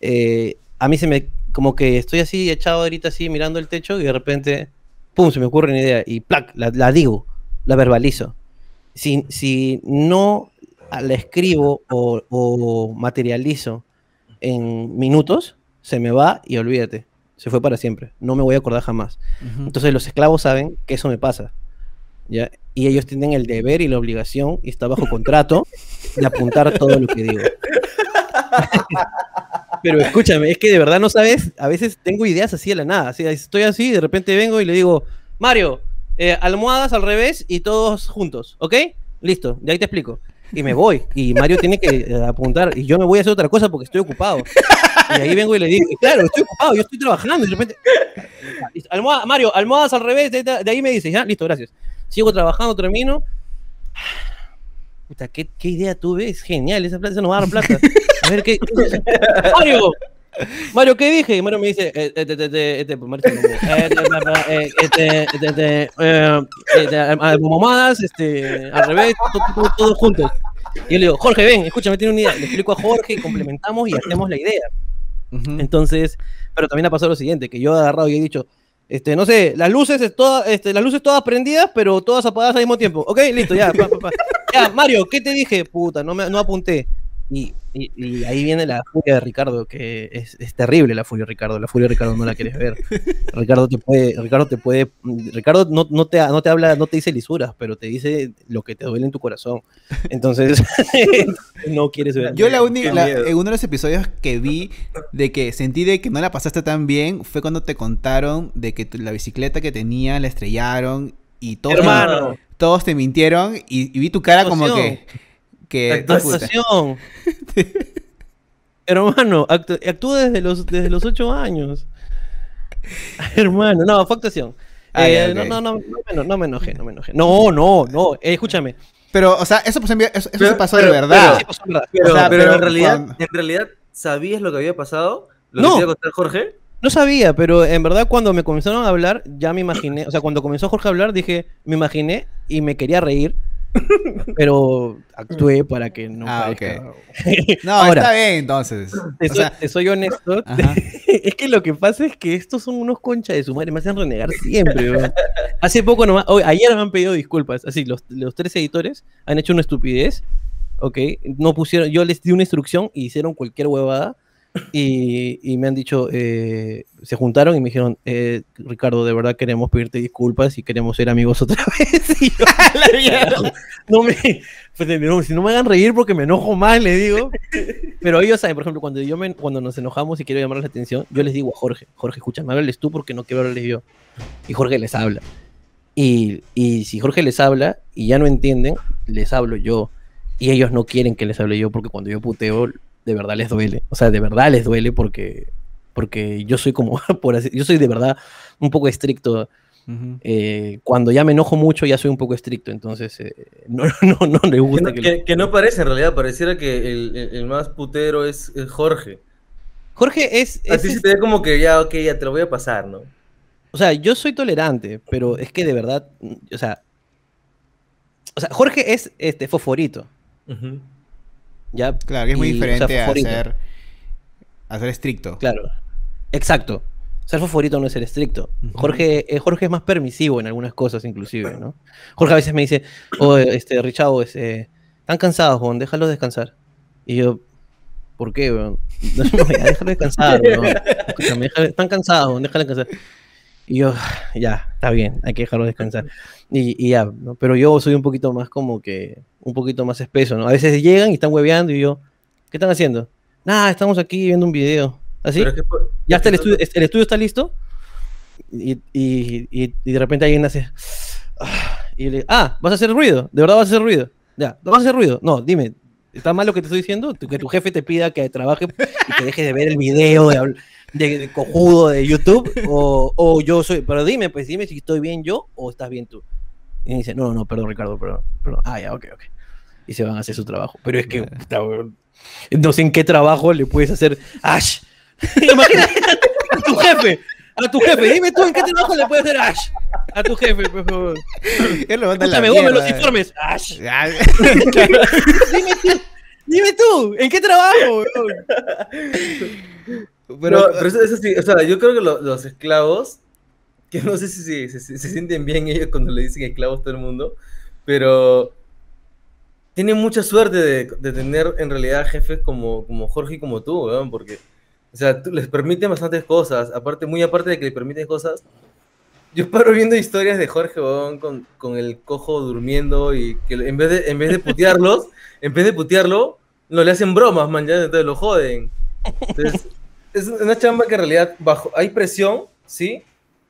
eh, a mí se me, como que estoy así echado ahorita así mirando el techo y de repente, pum, se me ocurre una idea y plac, la, la digo, la verbalizo. Si, si no la escribo o, o materializo en minutos, se me va y olvídate. Se fue para siempre. No me voy a acordar jamás. Ujú. Entonces los esclavos saben que eso me pasa. ¿ya? Y ellos tienen el deber y la obligación, y está bajo contrato, de apuntar todo lo que digo. Pero escúchame, es que de verdad no sabes, a veces tengo ideas así de la nada. Así, estoy así, de repente vengo y le digo, Mario, eh, almohadas al revés y todos juntos, ¿ok? Listo, de ahí te explico. Y me voy, y Mario tiene que eh, apuntar, y yo me voy a hacer otra cosa porque estoy ocupado. Y ahí vengo y le digo, claro, estoy ocupado, yo estoy trabajando, y de repente, Mario, almohadas al revés, de, ahí me dices, ya, listo, gracias. Sigo trabajando, termino. Puta, ¿qué, idea tuve? Es genial, esa plata esa nos va a dar plata. A ver, ¿qué? Mario, Mario, ¿qué dije? Mario me dice, te- este, al revés, to- to- to- todos juntos. Y yo le digo, Jorge, ven, escúchame, tiene una idea. Le explico a Jorge, complementamos y hacemos la idea. Entonces, pero también ha pasado lo siguiente, que yo he agarrado y he dicho, este, no sé, las luces, es este, las luces todas prendidas, pero todas apagadas al mismo tiempo. Ok, listo, ya, pa, pa, pa. Ya, Mario, ¿qué te dije? Puta, no, me, no apunté. Y, y- y ahí viene la furia de Ricardo, que es, es terrible la furia de Ricardo. La furia de Ricardo no la quieres ver. Ricardo te puede, Ricardo te puede, Ricardo no, no te, no te habla, no te dice lisuras, pero te dice lo que te duele en tu corazón. Entonces, no quieres ver. Yo la única, en uno de los episodios que vi de que sentí de que no la pasaste tan bien fue cuando te contaron de que tu- la bicicleta que tenía la estrellaron y todos, Hermano. todos te mintieron y, y vi tu cara como que... que Actuación. Hermano, actú- actúa desde los, desde los ocho años. Hermano, no, fue actuación. Ah, Eh, no, no, no, no, no me enojé, no me enojé. No, no, no, eh, escúchame. Pero, o sea, eso, vi- eso, eso Pero- se pasó pero- de verdad. Sí. Pero, O sea, pero pero en realidad, cuando- en realidad, ¿sabías lo que había pasado? ¿Lo No. que te iba a contar Jorge? No sabía, pero en verdad cuando me comenzaron a hablar, ya me imaginé, o sea, cuando comenzó Jorge a hablar, dije, me imaginé y me quería reír, pero actué para que no Ah, parezca- No, Ahora, está bien entonces. te O soy, sea, te soy honesto, ajá. es que lo que pasa es que estos son unos conchas de su madre, me hacen renegar siempre. Hace poco nomás, hoy, ayer me han pedido disculpas, así, los, los tres editores han hecho una estupidez, ¿ok? No pusieron, yo les di una instrucción y hicieron cualquier huevada y, y me han dicho, eh, se juntaron y me dijeron, eh, Ricardo, de verdad queremos pedirte disculpas y queremos ser amigos otra vez. Y yo, La mierda. no me, pues, no, si no me hagan reír porque me enojo más, le digo. Pero ellos saben, por ejemplo, cuando yo me, cuando nos enojamos y quiero llamar la atención, yo les digo a Jorge, Jorge, escúchame, háblales tú porque no quiero hablarles yo. Y Jorge les habla. Y, y si Jorge les habla y ya no entienden, les hablo yo. Y ellos no quieren que les hable yo porque cuando yo puteo, de verdad les duele. O sea, de verdad les duele porque, porque yo soy como, por así, yo soy de verdad un poco estricto eh, cuando ya me enojo mucho ya soy un poco estricto, entonces eh, no, no, no le gusta que... que- que no parece, en realidad, pareciera que el, el- el más putero es, es Jorge. Jorge es... A es- se te ve como que ya, ok, ya te lo voy a pasar, ¿no? O sea, yo soy tolerante, pero es que de verdad, mm, o sea... O sea, Jorge es este fosforito. ¿Ya? Claro, que es muy Y, o sea, diferente a ser, a ser estricto. Claro, exacto. Ser fosforito no es ser estricto. Jorge, eh, Jorge es más permisivo en algunas cosas, inclusive, ¿no? Jorge a veces me dice, oh, este, Richard, este, están cansados, Juan, déjalos descansar. Y yo, ¿por qué, weón? No, déjalo descansar, weón. Escúchame, déjalo- están cansados, weón, déjalo descansar. Y yo, ya, está bien, hay que dejarlo descansar. Y, y ya, ¿no? Pero yo soy un poquito más como que, un poquito más espeso, ¿no? A veces llegan y están hueveando y yo, ¿qué están haciendo? Nada, estamos aquí viendo un video. ¿Así? Es que ¿Ya está el estudio, el estudio está listo? Y, y- y- de repente alguien hace. "Ah", Y le ah, vas a hacer ruido, de verdad vas a hacer ruido. Ya, ¿no vas a hacer ruido? No, dime, ¿está mal lo que te estoy diciendo? Que tu jefe te pida que trabaje y que dejes de ver el video de, habl- de- de cojudo de YouTube. O, o yo soy. Pero dime, pues dime si estoy bien yo o estás bien tú. Y dice, no, no, perdón, Ricardo, perdón. perdón. Ah, ya, ok, ok. Y se van a hacer su trabajo. Pero es que, puta, no sé en qué trabajo le puedes hacer. ¡Ash! Imagínate a tu jefe. A tu jefe. Dime tú en qué trabajo le puedes hacer Ash. A tu jefe, por favor. Él lo manda Escúchame, los informes. Ash. Dime tú. Dime tú, ¿en qué trabajo? weón? Pero, No, pero eso, eso sí, o sea, yo creo que lo- los esclavos, que no sé si, si- si- si se sienten bien ellos cuando le dicen esclavos a todo el mundo, pero tienen mucha suerte de, de tener en realidad jefes como, como Jorge y como tú, weón, porque, o sea, tú- les permiten bastantes cosas, aparte, muy aparte de que les permiten cosas, yo paro viendo historias de Jorge Bon con, con el cojo durmiendo y que en vez de, en vez de putearlos, en vez de putearlo, no le hacen bromas, man, ya, entonces lo joden. Entonces, es una chamba que en realidad bajo, hay presión, sí,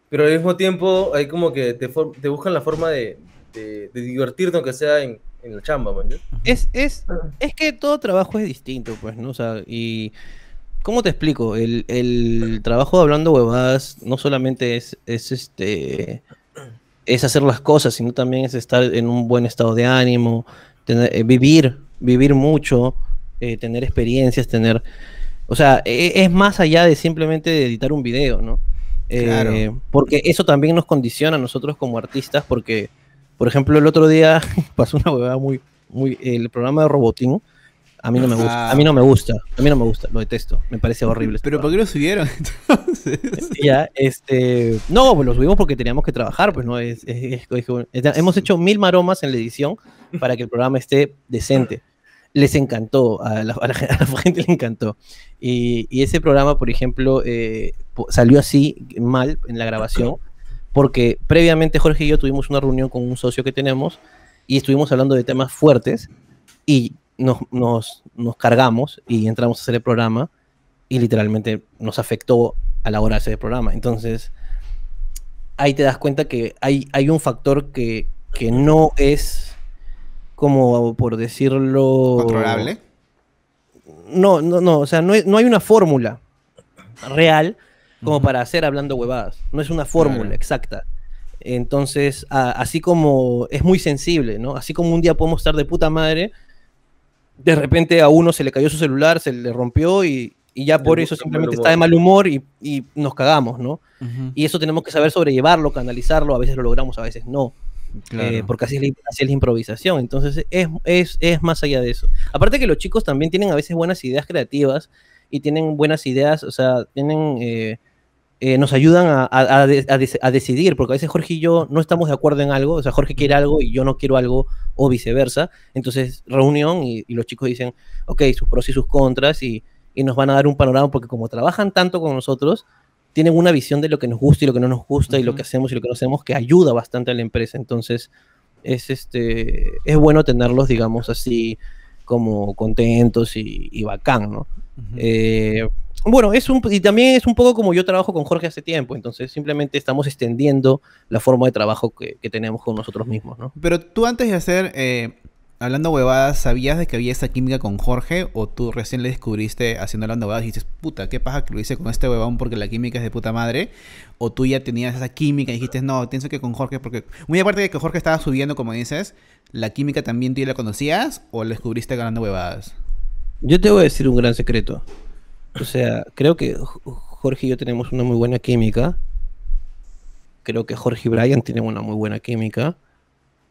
pero al mismo tiempo hay como que te, for- te buscan la forma de, de, de divertirte aunque sea en, en la chamba, man. ¿ya? Es, es, es que todo trabajo es distinto, pues, ¿no? O sea, y. ¿Cómo te explico? El, el trabajo de hablando huevadas no solamente es, es este. Es hacer las cosas, sino también es estar en un buen estado de ánimo, tener- eh, vivir, vivir mucho, eh, tener experiencias, tener. O sea, e- es más allá de simplemente editar un video, ¿no? Eh, Claro. Porque eso también nos condiciona a nosotros como artistas, porque, por ejemplo, el otro día pasó una huevada muy, muy, el programa de Robotín, a mí no me gusta, Ah. a mí no me gusta, a mí no me gusta, lo detesto, me parece horrible. ese Pero ¿por qué lo subieron entonces? Ya, este, no, pues lo subimos porque teníamos que trabajar, pues no, es, es- es- es- hemos hecho mil maromas en la edición para que el programa esté decente. Les encantó, a la, a la- a la gente le encantó. Y, y ese programa, por ejemplo, eh, salió así mal en la grabación, porque previamente Jorge y yo tuvimos una reunión con un socio que tenemos y estuvimos hablando de temas fuertes y nos, nos, nos cargamos y entramos a hacer el programa y literalmente nos afectó a la hora de hacer el programa. Entonces, ahí te das cuenta que hay, hay un factor que, que no es como, por decirlo... ¿Controlable? No, no, no, o sea, no, hay- no hay una fórmula real como para hacer hablando huevadas. No es una fórmula Claro. exacta. Entonces, a- así como es muy sensible, ¿no? Así como un día podemos estar de puta madre, de repente a uno se le cayó su celular, se le rompió y, y ya por eso simplemente está de mal humor y, y nos cagamos, ¿no? Y eso tenemos que saber sobrellevarlo, canalizarlo, a veces lo logramos, a veces no. claro. Eh, porque así es, la, así es la improvisación. Entonces es, es, es más allá de eso. Aparte que los chicos también tienen a veces buenas ideas creativas y tienen buenas ideas, o sea, tienen, eh, eh, nos ayudan a, a- a de- a dec- a decidir, porque a veces Jorge y yo no estamos de acuerdo en algo, o sea, Jorge quiere algo y yo no quiero algo, o viceversa. Entonces, reunión y, y los chicos dicen, ok, sus pros y sus contras, y, y nos van a dar un panorama, porque como trabajan tanto con nosotros, tienen una visión de lo que nos gusta y lo que no nos gusta, y lo que hacemos y lo que no hacemos, que ayuda bastante a la empresa. Entonces, es este es bueno tenerlos, digamos así, como contentos y, y bacán, ¿no? Eh, bueno, es un, y también es un poco como yo trabajo con Jorge hace tiempo, entonces simplemente estamos extendiendo la forma de trabajo que, que tenemos con nosotros mismos, ¿no? Pero tú antes de hacer, eh, hablando huevadas, ¿sabías de que había esa química con Jorge? ¿O tú recién le descubriste haciendo hablando huevadas y dices, puta, qué paja que lo hice con este huevón porque la química es de puta madre? ¿O tú ya tenías esa química y dijiste, no, pienso que con Jorge, porque muy aparte de que Jorge estaba subiendo, como dices, ¿la química también tú ya la conocías o la descubriste hablando huevadas? Yo te voy a decir un gran secreto. O sea, creo que Jorge y yo tenemos una muy buena química. Creo que Jorge y Brian tienen una muy buena química.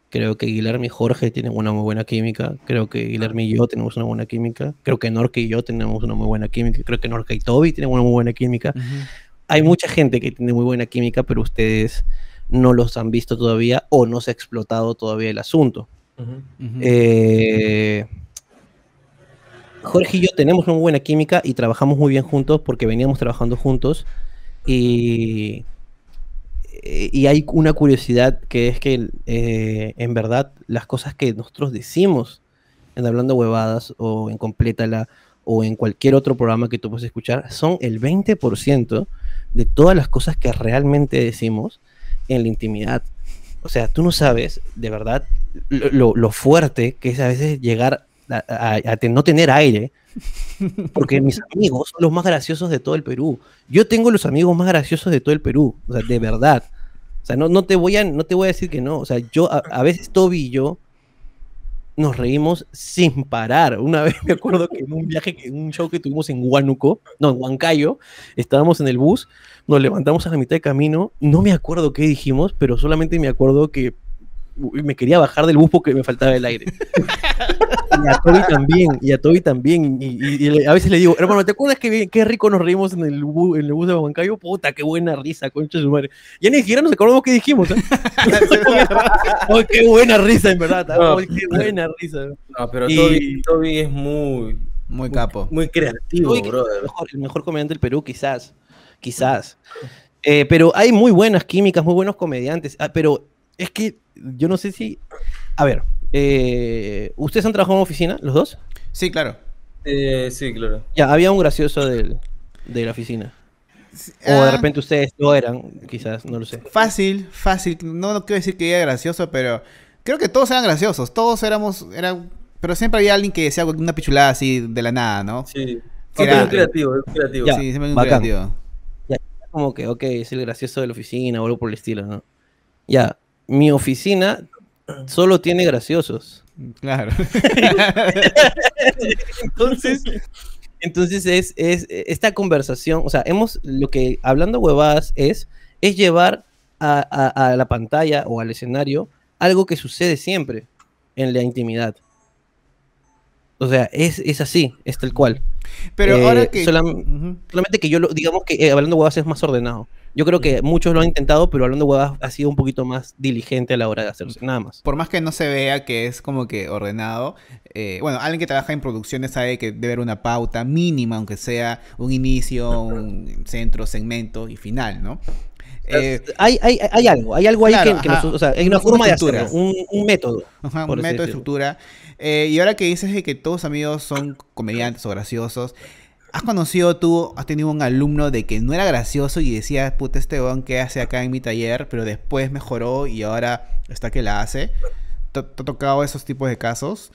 Creo que Guillermo y Jorge tienen una muy buena química. Creo que Guillermo y yo tenemos una buena química. Creo que Norque y yo tenemos una muy buena química. Creo que Norque y Toby tienen una muy buena química. Hay mucha gente que tiene muy buena química, pero ustedes no los han visto todavía o no se ha explotado todavía el asunto. Eh, Jorge y yo tenemos una muy buena química y trabajamos muy bien juntos porque veníamos trabajando juntos y, eh, y hay una curiosidad que es que eh, en verdad las cosas que nosotros decimos en Hablando Huevadas o en Complétala o en cualquier otro programa que tú puedas escuchar son el 20% de todas las cosas que realmente decimos en la intimidad. O sea, tú no sabes de verdad lo, lo- lo fuerte que es a veces llegar a, a- a no tener aire. Porque mis amigos son los más graciosos de todo el Perú. Yo tengo los amigos más graciosos de todo el Perú. O sea, de verdad. O sea, no, no, te, voy a, no te voy a decir que no. O sea, yo, a, a veces Toby y yo nos reímos sin parar. Una vez me acuerdo que en un viaje, en un show que tuvimos en Huánuco, no, en Huancayo, estábamos en el bus, nos levantamos a la mitad de camino, no me acuerdo qué dijimos, pero solamente me acuerdo que me quería bajar del bus porque me faltaba el aire. y a Toby también, y a Toby también. Y, y- y le- a veces le digo, hermano, ¿te acuerdas que qué rico nos reímos en el, bu- en el bus de Huancayo? Puta, qué buena risa, concha de su madre. Ya ni siquiera nos acordamos qué dijimos. ¿eh? Ay, qué buena risa, en verdad. No. qué buena risa. No, pero Y- Toby, Toby es muy, Muy capo. muy creativo, Toby, brother. el mejor, el mejor comediante del Perú, quizás. Quizás. Eh, pero hay muy buenas químicas, muy buenos comediantes. Ah, pero es que yo no sé si. A ver, eh, ¿ustedes han trabajado en oficina, los dos? Sí, claro. Eh, sí, claro. Ya, había un gracioso del- de la oficina. O de Ah, repente ustedes no eran, quizás, no lo sé. Fácil, fácil. No, no quiero decir que era gracioso, pero creo que todos eran graciosos. Todos éramos, eran, pero siempre había alguien que decía una pichulada así de la nada, ¿no? Sí. Que Era un creativo, es un creativo. Ya. sí, siempre un bacán. creativo. Como que, ok, es el gracioso de la oficina o algo por el estilo, ¿no? Ya, mi oficina solo tiene graciosos. Claro. Entonces, entonces es, es esta conversación, o sea, hemos, lo que hablando huevadas es, es llevar a, a- a la pantalla o al escenario algo que sucede siempre en la intimidad. O sea, es, es así, es tal cual. Pero Eh, ahora que. solam- Ujú. Solamente que yo, lo, digamos que eh, hablando huevadas es más ordenado. Yo creo que muchos lo han intentado, pero hablando huevadas ha sido un poquito más diligente a la hora de hacerse, nada más. Por más que no se vea que es como que ordenado, eh, bueno, alguien que trabaja en producciones sabe que debe haber una pauta mínima, aunque sea un inicio, un centro, segmento y final, ¿no? Eh, Hay, hay, hay algo, hay algo ahí Claro, que, que nos- o sea, hay una Una forma de estructura. hacerlo, un, un método. Ajá, un método de decirlo. estructura. Eh, y ahora que dices de que todos amigos son comediantes o graciosos, ¿has conocido tú, has tenido un alumno de que no era gracioso y decía, puta, este weón que hace acá en mi taller, pero después mejoró y ahora está que la hace? ¿Te, ha tocado esos tipos de casos?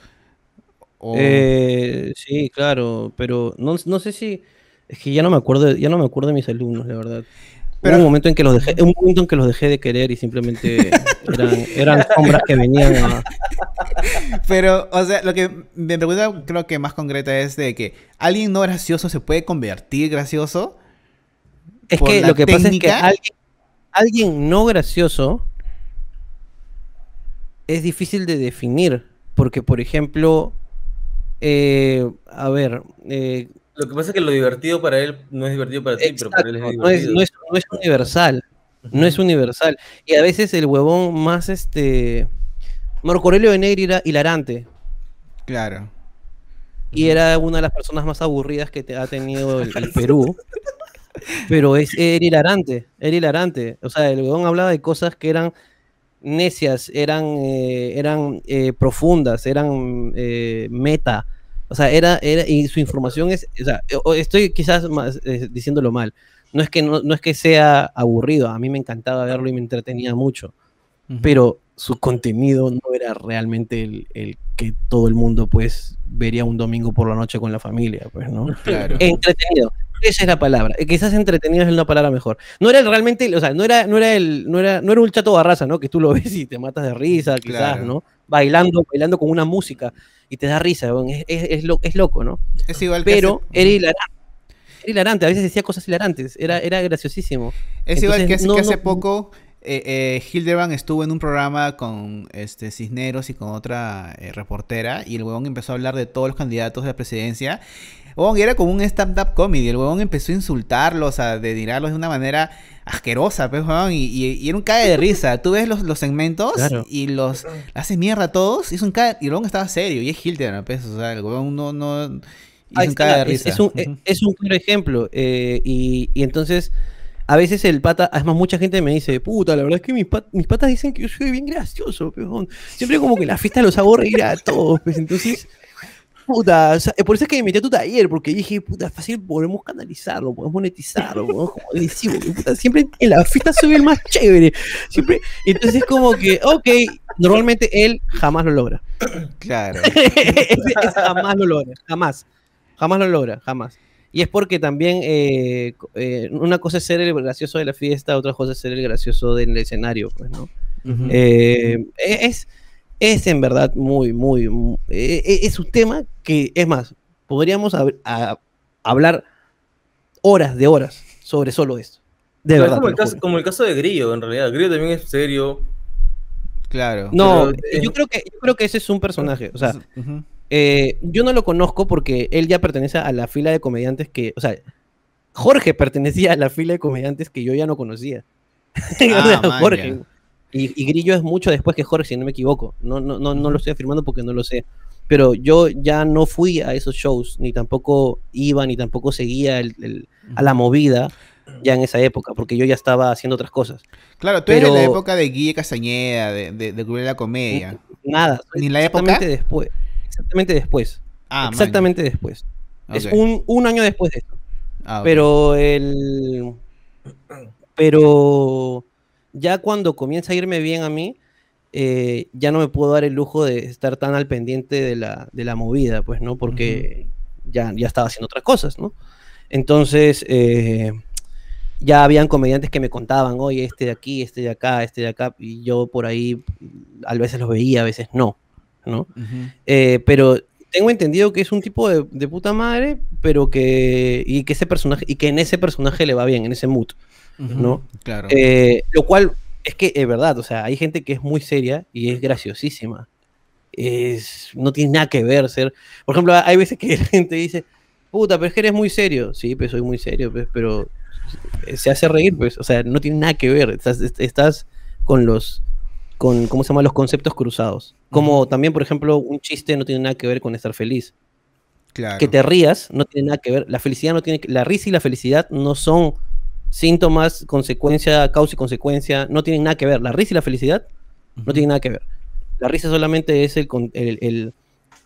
Eh, sí, claro, pero no, no sé si es que ya no me acuerdo, ya no me acuerdo de mis alumnos, la verdad. Pero- Hubo un momento en que los dejé, un momento en que los dejé de querer y simplemente eran, eran sombras que venían a, Pero, o sea, lo que me pregunta creo que más concreta es de que alguien no gracioso se puede convertir gracioso. Es que lo que pasa es que alguien no gracioso es difícil de definir. Porque, por ejemplo, eh, a ver, eh, Lo que pasa es que lo divertido para él no es divertido para ti, pero para él es exacto, no, es, divertido. no es- no es universal. No es universal. Y a veces el huevón más este. Marco Aurelio de Negri era hilarante. Claro. y era una de las personas más aburridas que te ha tenido el, el Perú. Pero es, era hilarante, era hilarante. O sea, el weón hablaba de cosas que eran necias, eran, eh, eran eh, profundas, eran eh, meta. O sea, era, era, y su información es, o sea, o- estoy quizás más, eh, diciéndolo mal. No es, que no, no es que sea aburrido, a mí me encantaba verlo y me entretenía mucho pero su contenido no era realmente el, el que todo el mundo pues vería un domingo por la noche con la familia, pues, ¿no? Claro. Entretenido. Esa es la palabra. Eh, Quizás entretenido es una palabra mejor. No era realmente, o sea, no era, no era el, no era, no era un chato barraza, ¿no? Que tú lo ves y te matas de risa, quizás, Claro. ¿no? Bailando, bailando con una música y te da risa, es, es, es lo- es loco, ¿no? Es igual que Pero hace- era hilarante. Era hilarante, a veces decía cosas hilarantes, era, era graciosísimo. Es igual que hace, no, que hace no- poco eh, eh, Hildebrand estuvo en un programa con este Cisneros y con otra eh, reportera y el huevón empezó a hablar de todos los candidatos de la presidencia. Huevón, y era como un stand-up comedy. El huevón empezó a insultarlos, a denigrar-los de una manera asquerosa, pues, huevón, y, y- y era un cae de risa. Tú ves los, los segmentos Claro. y los hace mierda a todos y es un cae, y el huevón estaba serio y es Hildebrand, pues, o sea, el huevón no, no es un cae de es- risa. Es, un, Ujú. es un claro ejemplo. eh, y, y entonces, a veces el pata, además mucha gente me dice, puta, la verdad es que mis, pat- mis patas dicen que yo soy bien gracioso, peón. Siempre como que la fiesta los hago reír a todos, pues entonces, puta, o sea, por eso es que me metí a tu taller, porque dije, puta, fácil, podemos canalizarlo, podemos monetizarlo, podemos como decimos, puta, siempre en la fiesta soy el más chévere. Siempre, entonces como que, ok, normalmente él jamás lo logra. Claro. Ese jamás lo logra, jamás. Jamás lo logra, jamás. Y es porque también eh, eh, una cosa es ser el gracioso de la fiesta, otra cosa es ser el gracioso del escenario, pues, ¿no? Ujú. Eh, es, es en verdad muy, muy, mu- eh, eh, es un tema que, es más, podríamos hab- a- hablar horas de horas sobre solo esto. De Pero es verdad. como el, caso, juro. como el caso de Grillo, en realidad. Grillo también es serio. Claro. No, pero, yo creo que yo creo que ese es un personaje, o sea. Eh, yo no lo conozco porque él ya pertenece a la fila de comediantes que, o sea, Jorge pertenecía a la fila de comediantes que yo ya no conocía. Ah, Jorge. Y, y Grillo es mucho después que Jorge, si no me equivoco. No, no, no, no lo estoy afirmando porque no lo sé. Pero yo ya no fui a esos shows, ni tampoco iba, ni tampoco seguía el- el- a la movida, ya en esa época, porque yo ya estaba haciendo otras cosas. Claro, tú eres de la época de Guille Castañeda, de, de, de Cruella Comedia. Nada, ¿Ni en la época? después. Exactamente después. Ah, man. exactamente después. Es un, un año después de esto. Ah. Pero el. Pero ya cuando comienza a irme bien a mí, eh, ya no me puedo dar el lujo de estar tan al pendiente de la, de la movida, pues, ¿no? Porque ya, ya estaba haciendo otras cosas, ¿no? Entonces, eh, ya habían comediantes que me contaban, oye, este de aquí, este de acá, este de acá, y yo por ahí a veces los veía, a veces no, ¿no? Eh, pero tengo entendido que es un tipo de, de puta madre, pero que. Y que ese personaje. Y que en ese personaje le va bien, en ese mood. ¿no? Claro. Eh, lo cual es que es verdad. O sea, hay gente que es muy seria y es graciosísima. Es, no tiene nada que ver ser. Por ejemplo, hay veces que la gente dice, puta, pero es que eres muy serio. Sí, pues soy muy serio, pues, pero se hace reír, pues. O sea, no tiene nada que ver. Estás, est- estás con los. Con, ¿Cómo se llama? Los conceptos cruzados. Como también, por ejemplo, un chiste no tiene nada que ver con estar feliz. claro. Que te rías no tiene nada que ver. La felicidad no tiene que- La risa y la felicidad no son síntomas, consecuencia, causa y consecuencia. No tienen nada que ver. La risa y la felicidad no tienen nada que ver. La risa solamente es el, con- el- el-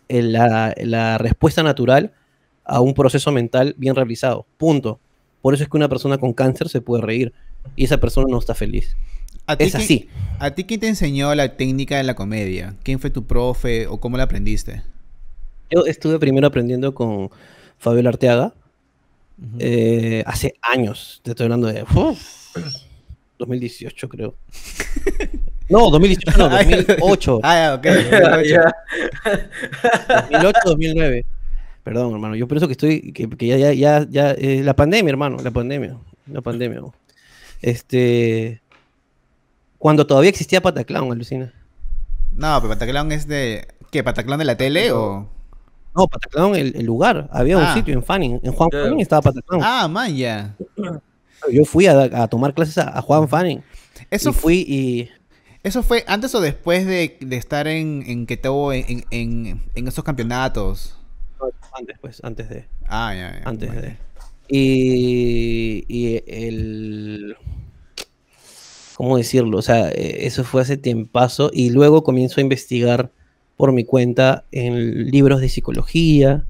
el- la, la respuesta natural a un proceso mental bien realizado. Punto. Por eso es que una persona con cáncer se puede reír y esa persona no está feliz. ¿A ti Es quién- así. ¿A ti quién te enseñó la técnica de la comedia? ¿Quién fue tu profe o cómo la aprendiste? Yo estuve primero aprendiendo con Fabiola Arteaga eh, hace años. Te estoy hablando de uf, 2018, creo. No, 2018, no, 2008. Ah, ok. Ya. 2008, 2009. Perdón, hermano. Yo pienso que estoy. Que, que ya, ya, ya, ya. eh, la pandemia, hermano. La pandemia. La pandemia. Este. Cuando todavía existía Pataclown, alucina. No, pero Pataclown es de... ¿Qué? ¿Pataclown de la tele o...? No, Pataclown, el, el lugar. Había un Ah. sitio en Fanning. En Juan. Fanning estaba Pataclown. Ah, man, ya. Yo fui a, a tomar clases a, a Juan Fanning. Eso, y fui y. ¿Eso fue antes o después de, de estar en, en en, en, en esos campeonatos? Antes, pues, antes de. Ah, ya, ya. Antes de. Y, y el. ¿Cómo decirlo? O sea, eh, eso fue hace tiempazo. Y luego comienzo a investigar por mi cuenta en libros de psicología,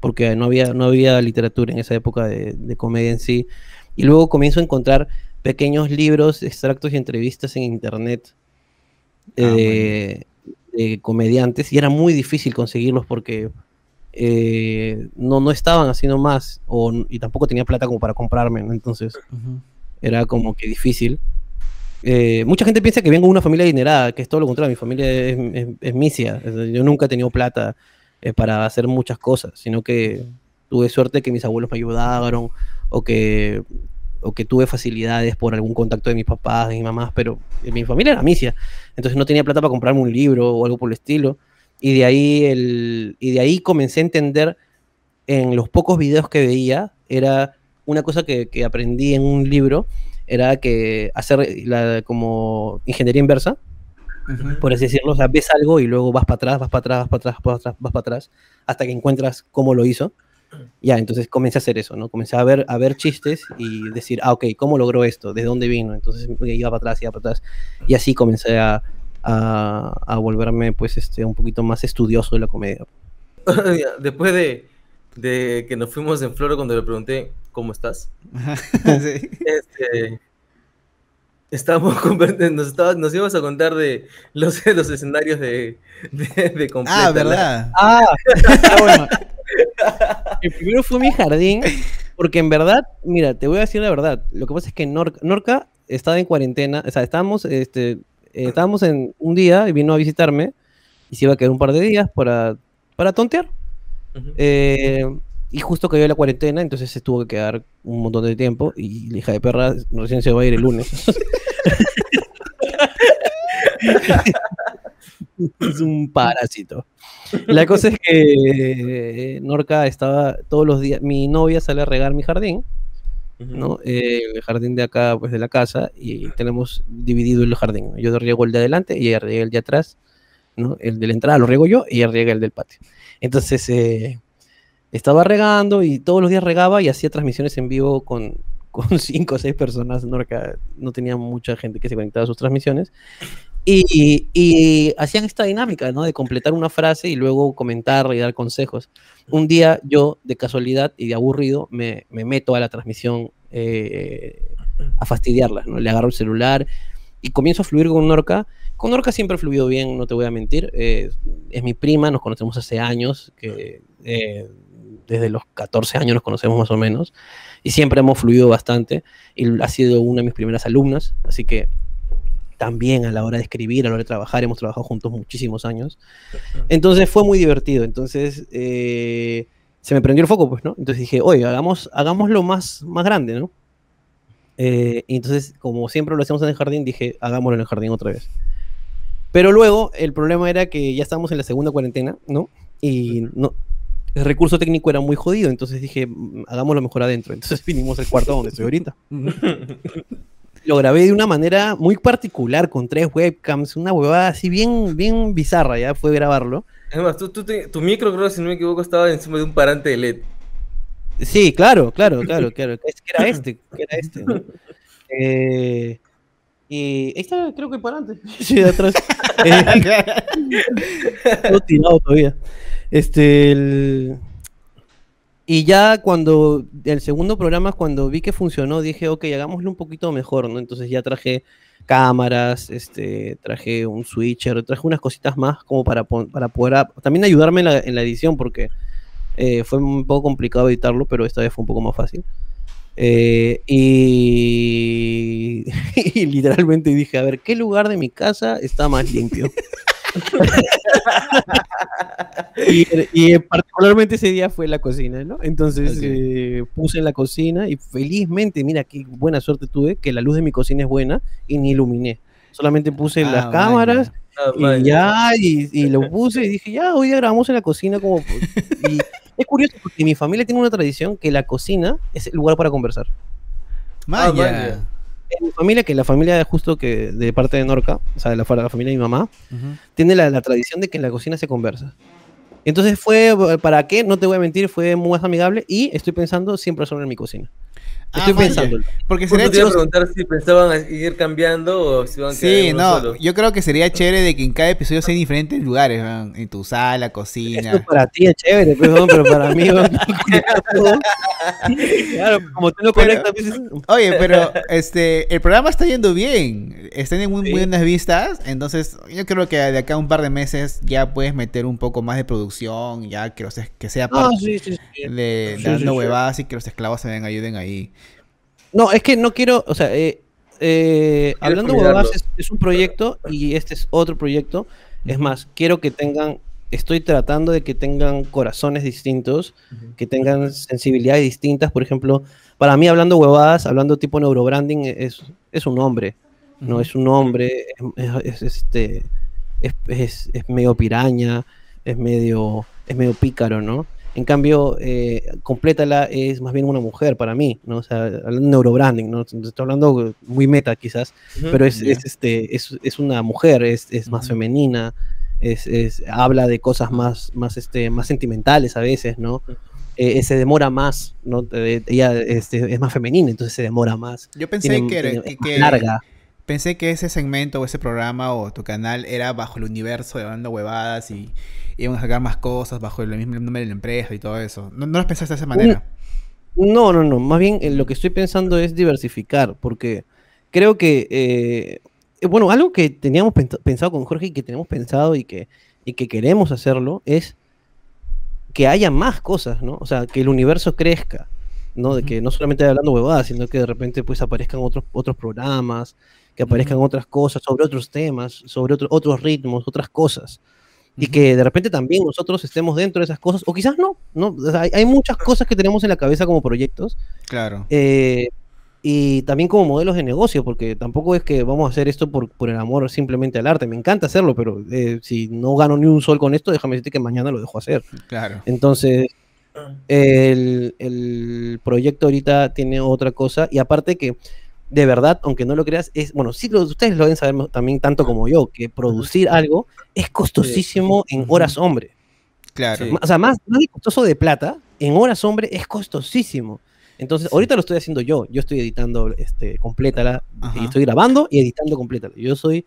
porque no había, no había literatura en esa época de, de comedia en sí. Y luego comienzo a encontrar pequeños libros, extractos y entrevistas en internet eh, de, de comediantes. Y era muy difícil conseguirlos porque eh, no, no estaban haciendo más o, y tampoco tenía plata como para comprarme, ¿no? entonces era como que difícil. Eh, mucha gente piensa que vengo de una familia adinerada, que es todo lo contrario, mi familia es, misia, yo nunca he tenido plata eh, para hacer muchas cosas, sino que tuve suerte que mis abuelos me ayudaron o que, tuve facilidades por algún contacto de mis papás, de mis mamás, pero eh, mi familia era misia, entonces no tenía plata para comprarme un libro o algo por el estilo, y de ahí, y de ahí comencé a entender en los pocos videos que veía, era una cosa que aprendí en un libro, era que hacer la, como ingeniería inversa, Ujú. por así decirlo, o sea, ves algo y luego vas para atrás, vas para atrás, vas para atrás, vas para atrás, vas para atrás, hasta que encuentras cómo lo hizo. Ya, entonces comencé a hacer eso, ¿no? Comencé a ver, a ver chistes y decir, ah, ok, ¿cómo logró esto? ¿De dónde vino? Entonces iba para atrás, iba para atrás. Y así comencé a, a, a volverme, pues, este, un poquito más estudioso de la comedia. Después de, de que nos fuimos en Floro cuando le pregunté, ¿cómo estás? Sí. Este, estábamos nos, estaba- nos íbamos a contar de los, los escenarios de, de, de Ah, ¿verdad? Ah, bueno. El primero fue mi jardín, porque en verdad, mira, te voy a decir la verdad. Lo que pasa es que Norca, Norca estaba en cuarentena, o sea, estábamos, este, eh, estábamos en un día y vino a visitarme y se iba a quedar un par de días para, para tontear. Eh, y justo cayó la cuarentena, entonces se tuvo que quedar un montón de tiempo y la hija de perra recién se va a ir el lunes. es un parásito. La cosa es que eh, Norca estaba todos los días, mi novia sale a regar mi jardín. ¿no? Eh, el jardín de acá, pues de la casa, y tenemos dividido el jardín. Yo riego el de adelante y ella riega el de atrás, ¿no? El de la entrada lo riego yo y ella riega el del patio. Entonces, eh, estaba regando y todos los días regaba y hacía transmisiones en vivo con, con cinco o seis personas, Norca no tenía mucha gente que se conectaba a sus transmisiones, y, y hacían esta dinámica, ¿no? De completar una frase y luego comentar y dar consejos. Un día yo, de casualidad y de aburrido, me, me meto a la transmisión eh, a fastidiarla, ¿no? Le agarro el celular y comienzo a fluir con Norca. Con Norca siempre he fluido bien, no te voy a mentir. eh, es mi prima, nos conocemos hace años, que eh, desde los 14 años nos conocemos más o menos, y siempre hemos fluido bastante. Y ha sido una de mis primeras alumnas, así que también a la hora de escribir, a la hora de trabajar, hemos trabajado juntos muchísimos años. Entonces fue muy divertido. Entonces eh, se me prendió el foco, pues, ¿no? Entonces dije, oye, hagamos, hagámoslo más, más grande, ¿no? Eh, y entonces, como siempre lo hacemos en el jardín, dije, hagámoslo en el jardín otra vez. Pero luego el problema era que ya estábamos en la segunda cuarentena, ¿no? Y no, el recurso técnico era muy jodido, entonces dije, "Mm, hagámoslo mejor adentro. Entonces vinimos al cuarto donde estoy ahorita. Lo grabé de una manera muy particular, con tres webcams, una huevada así bien, bien bizarra, ya fue grabarlo. Además, tú, tú te- tu micro, creo, si no me equivoco, estaba encima de un parante de LED. Sí, claro, claro, claro, claro. Que que era este, que era este. ¿no? Eh, y ahí está, creo que para adelante. Sí, de atrás. Eh, tirado todavía. Este, el- Y ya cuando, el segundo programa, cuando vi que funcionó, dije, ok, hagámoslo un poquito mejor, ¿no? Entonces ya traje cámaras, este, traje un switcher, traje unas cositas más como para, para poder a- también ayudarme en la, en la edición, porque eh, fue un poco complicado editarlo, pero esta vez fue un poco más fácil. Eh, y, y literalmente dije, a ver, ¿qué lugar de mi casa está más limpio? y, y particularmente ese día fue la cocina, ¿no? Entonces eh, puse en la cocina y felizmente, mira qué buena suerte tuve, que la luz de mi cocina es buena y ni iluminé. Solamente puse Ah, las vaya. Ah, y ya, y, y lo puse y dije, ya, hoy día grabamos en la cocina como... Y es curioso porque mi familia tiene una tradición que la cocina es el lugar para conversar. Vaya. Ah, mi familia, que la familia justo que de parte de Norca, o sea, de la, la familia de mi mamá, tiene la, la tradición de que en la cocina se conversa. Entonces fue, ¿para qué? No te voy a mentir, fue muy más amigable y estoy pensando siempre en mi cocina. Ah, Estoy pensando. Porque sería te iba a chido. preguntar si pensaban ir cambiando o si iban a Sí, no, solo. yo creo que sería chévere de que en cada episodio sea en diferentes lugares, en tu sala, Esto cocina. para ti es chévere, pues, weón, pero para mí, todo. claro, como tú lo Pero- conectas, pues, es- Oye, pero este, el programa está yendo bien, está en muy, Sí. buenas vistas, entonces yo creo que de acá a un par de meses ya puedes meter un poco más de producción, ya que, los, es- que sea Ah, parte sí, sí, sí. de, sí, sí. huevadas y que los esclavos también ayuden ahí. No, es que no quiero, o sea, eh, eh, hablando huevadas es, es un proyecto y este es otro proyecto. Es más, quiero que tengan, estoy tratando de que tengan corazones distintos, que tengan sensibilidades distintas. Por ejemplo, para mí hablando huevadas, hablando tipo neurobranding, es, es un hombre, no es un hombre, es, es- es, este, es, es- es medio piraña, es medio, es medio pícaro, ¿no? En cambio, eh, Complétala es más bien una mujer para mí, ¿no? O sea, hablando de neurobranding, ¿no? Estoy hablando muy meta quizás, pero es, es, este, es, es una mujer, es, es más femenina, es, es- habla de cosas más, más, este, más sentimentales a veces, ¿no? Eh, se demora más, ¿no? Eh, ella este, es más femenina, entonces se demora más. Yo pensé Tiene- que, era- tiene- que- larga. pensé que ese segmento o ese programa o tu canal era bajo el universo de dando huevadas y iban a sacar más cosas bajo el mismo nombre de la empresa y todo eso. No, no lo pensaste de esa manera. No, no, no. Más bien eh, lo que estoy pensando es diversificar, porque creo que, eh, bueno, algo que teníamos pens- pensado con Jorge y que tenemos pensado y que, y que queremos hacerlo es que haya más cosas, ¿no? O sea, que el universo crezca, ¿no? De que no solamente hablando huevadas, sino que de repente pues aparezcan otros, otros programas, que aparezcan otras cosas, sobre otros temas, sobre otro- otros ritmos, otras cosas. Y que de repente también nosotros estemos dentro de esas cosas, o quizás no, ¿no? O sea, hay, hay muchas cosas que tenemos en la cabeza como proyectos, Claro. eh, y también como modelos de negocio, porque tampoco es que vamos a hacer esto por, por el amor simplemente al arte. Me encanta hacerlo, pero eh, si no gano ni un sol con esto, déjame decirte que mañana lo dejo hacer. Claro. Entonces, el, el proyecto ahorita tiene otra cosa, y aparte que, de verdad, aunque no lo creas, es, bueno, sí, lo- ustedes lo deben saber también tanto como yo, que producir algo es costosísimo en horas hombre. Claro. O sea, más, más costoso de plata, en horas hombre es costosísimo. Entonces, ahorita lo estoy haciendo yo. Yo estoy editando este. Y estoy grabando y editando Complétala. Yo soy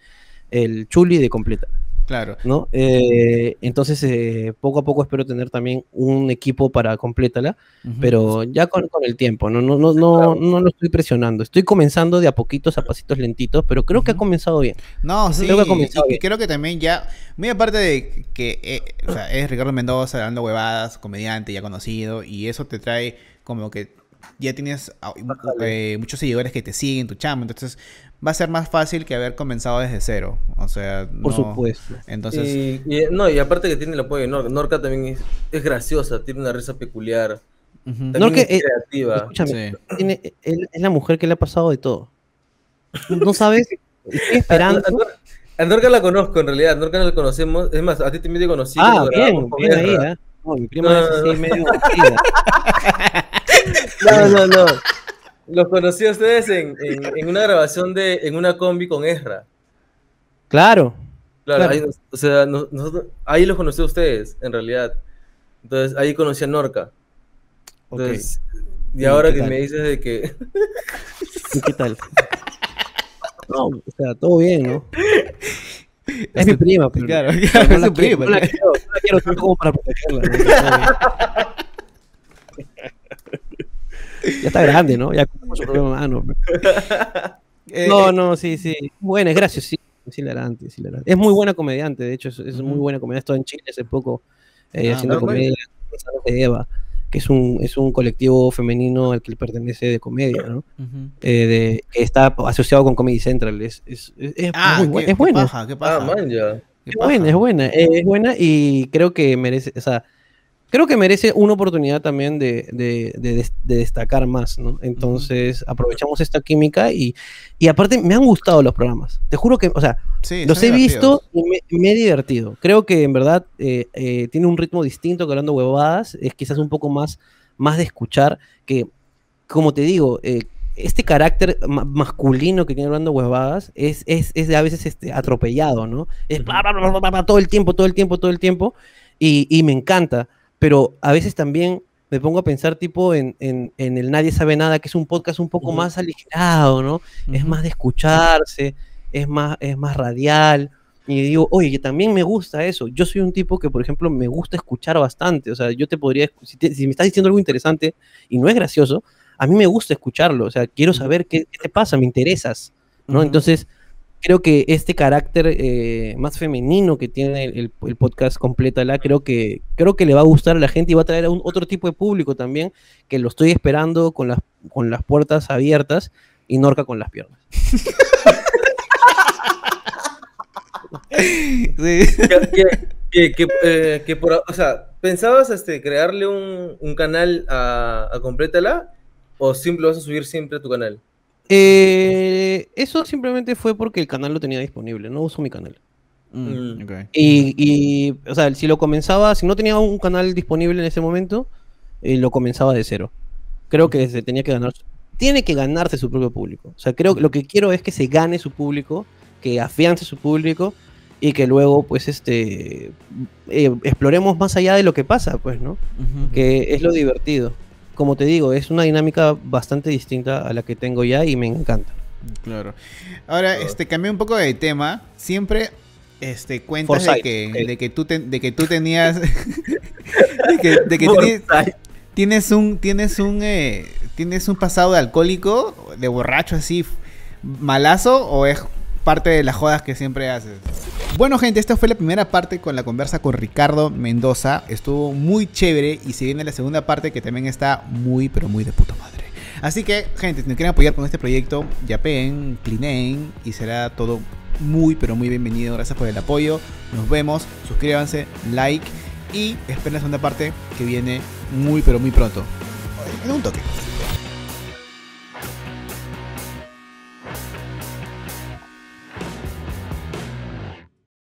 el chuli de Complétala. Claro. ¿no? Eh, entonces, eh, poco a poco espero tener también un equipo para complétala, Ujú. pero ya con, con el tiempo, ¿no? No, no, no, no lo estoy presionando. Estoy comenzando de a poquitos, a pasitos lentitos, pero creo que ha comenzado bien. No, sí, Creo que ha comenzado y bien. creo que también ya, muy aparte de que eh, o sea, es Ricardo Mendoza dando huevadas, comediante ya conocido, y eso te trae como que ya tienes ah, eh, muchos seguidores que te siguen tu chamo, entonces va a ser más fácil que haber comenzado desde cero, o sea, Por no- supuesto. Entonces, Y, y- no, y aparte que tiene el apoyo de Norca. Norca también es, es graciosa, tiene una risa peculiar. También Norca, es eh, creativa. Escúchame, Sí. tiene- él- es la mujer que le ha pasado de todo. No sabes, estoy esperando. A, a Nor- a Norca la conozco en realidad, Norca no la conocemos. Es más, a ti también te conocí. Ah, bien, bien ahí. ¿eh? No, mi prima No, es así medio. No, no, no. Los conocí a ustedes en, en, en una grabación de en una combi con Ezra. Claro. Claro, Claro. Ahí, o sea, nosotros, ahí los conocí a ustedes, en realidad. Entonces, ahí conocí a Norca. Entonces, y ¿Y ahora que tal? me dices de que ¿Y qué tal? No, o sea, todo bien, ¿no? Es mi prima, pero Claro, no es su quiero, prima. No la quiero, no la quiero tanto como para protegerla. ¿no? Ya está grande, ¿no? Ya con su propia mano. Eh, No, eh, no, sí, sí. Buena, es graciosa, sí. Es hilarante, es hilarante. Es muy buena comediante, de hecho, es, es muy buena comediante. Estuvo en Chile hace poco eh, Ah, haciendo bueno. comedia de Eva, que es un, es un colectivo femenino al que pertenece de comedia, ¿no? Eh, de, que está asociado con Comedy Central. Es, es, es, es Ah, muy qué- buena. qué Es buena. paja, qué paja. Ah, man, ya. qué Es buena, es buena, eh, es buena y creo que merece, o sea, creo que merece una oportunidad también de, de- de de destacar más, ¿no? Entonces aprovechamos esta química y, y aparte me han gustado los programas. Te juro que, o sea, Sí, los he visto divertidos. y me, me he divertido. Creo que en verdad eh, eh, tiene un ritmo distinto que hablando huevadas, es quizás un poco más, más de escuchar que, como te digo, eh, este carácter ma- masculino que tiene hablando huevadas es, es, es a veces este, atropellado, ¿no? Es bla, bla, bla, bla, bla, bla, todo el tiempo, todo el tiempo, todo el tiempo, y, y me encanta, pero a veces también me pongo a pensar tipo en, en, en el Nadie sabe nada, que es un podcast un poco más aligerado, ¿no? Es más de escucharse, es más, es más radial. Y digo, oye, que también me gusta eso. Yo soy un tipo que, por ejemplo, me gusta escuchar bastante. O sea, yo te podría, si, te- si me estás diciendo algo interesante y no es gracioso, a mí me gusta escucharlo. O sea, quiero saber qué, qué te pasa, me interesas. ¿no? Entonces, creo que este carácter eh, más femenino que tiene el, el- podcast Complétala, creo que, creo que le va a gustar a la gente y va a traer a un, otro tipo de público también, que lo estoy esperando con las, con las puertas abiertas y Norca con las piernas. Sí. que, que- que- que, eh, que por, o sea, ¿pensabas este, crearle un, un canal a, a Complétala o simple vas a subir siempre a tu canal? Eh, eso simplemente fue porque el canal lo tenía disponible, no uso mi canal. Mm, Mm. Y, y, o sea, si lo comenzaba, si no tenía un canal disponible en ese momento, eh, lo comenzaba de cero. Creo que se tenía que ganar, tiene que ganarse su propio público. O sea, creo que lo que quiero es que se gane su público, que afiance su público y que luego, pues, este, eh, exploremos más allá de lo que pasa, pues, ¿no? Que es lo divertido. Como te digo, es una dinámica bastante distinta a la que tengo ya y me encanta. Claro. Ahora, Claro. este, cambié un poco de tema. Siempre, este, cuentas de que, de que tú te- de que tú tenías, de que, de que tienes, tienes un, tienes un, eh, tienes un pasado de alcohólico, de borracho así, malazo, o es parte de las jodas que siempre haces. Bueno, gente, esta fue la primera parte con la conversa con Ricardo Mendoza. Estuvo muy chévere y se viene la segunda parte que también está muy, pero muy de puta madre. Así que, gente, si nos quieren apoyar con este proyecto, yapeen, clineen y será todo muy, pero muy bienvenido. Gracias por el apoyo. Nos vemos, suscríbanse, like y esperen la segunda parte que viene muy, pero muy pronto. En un toque.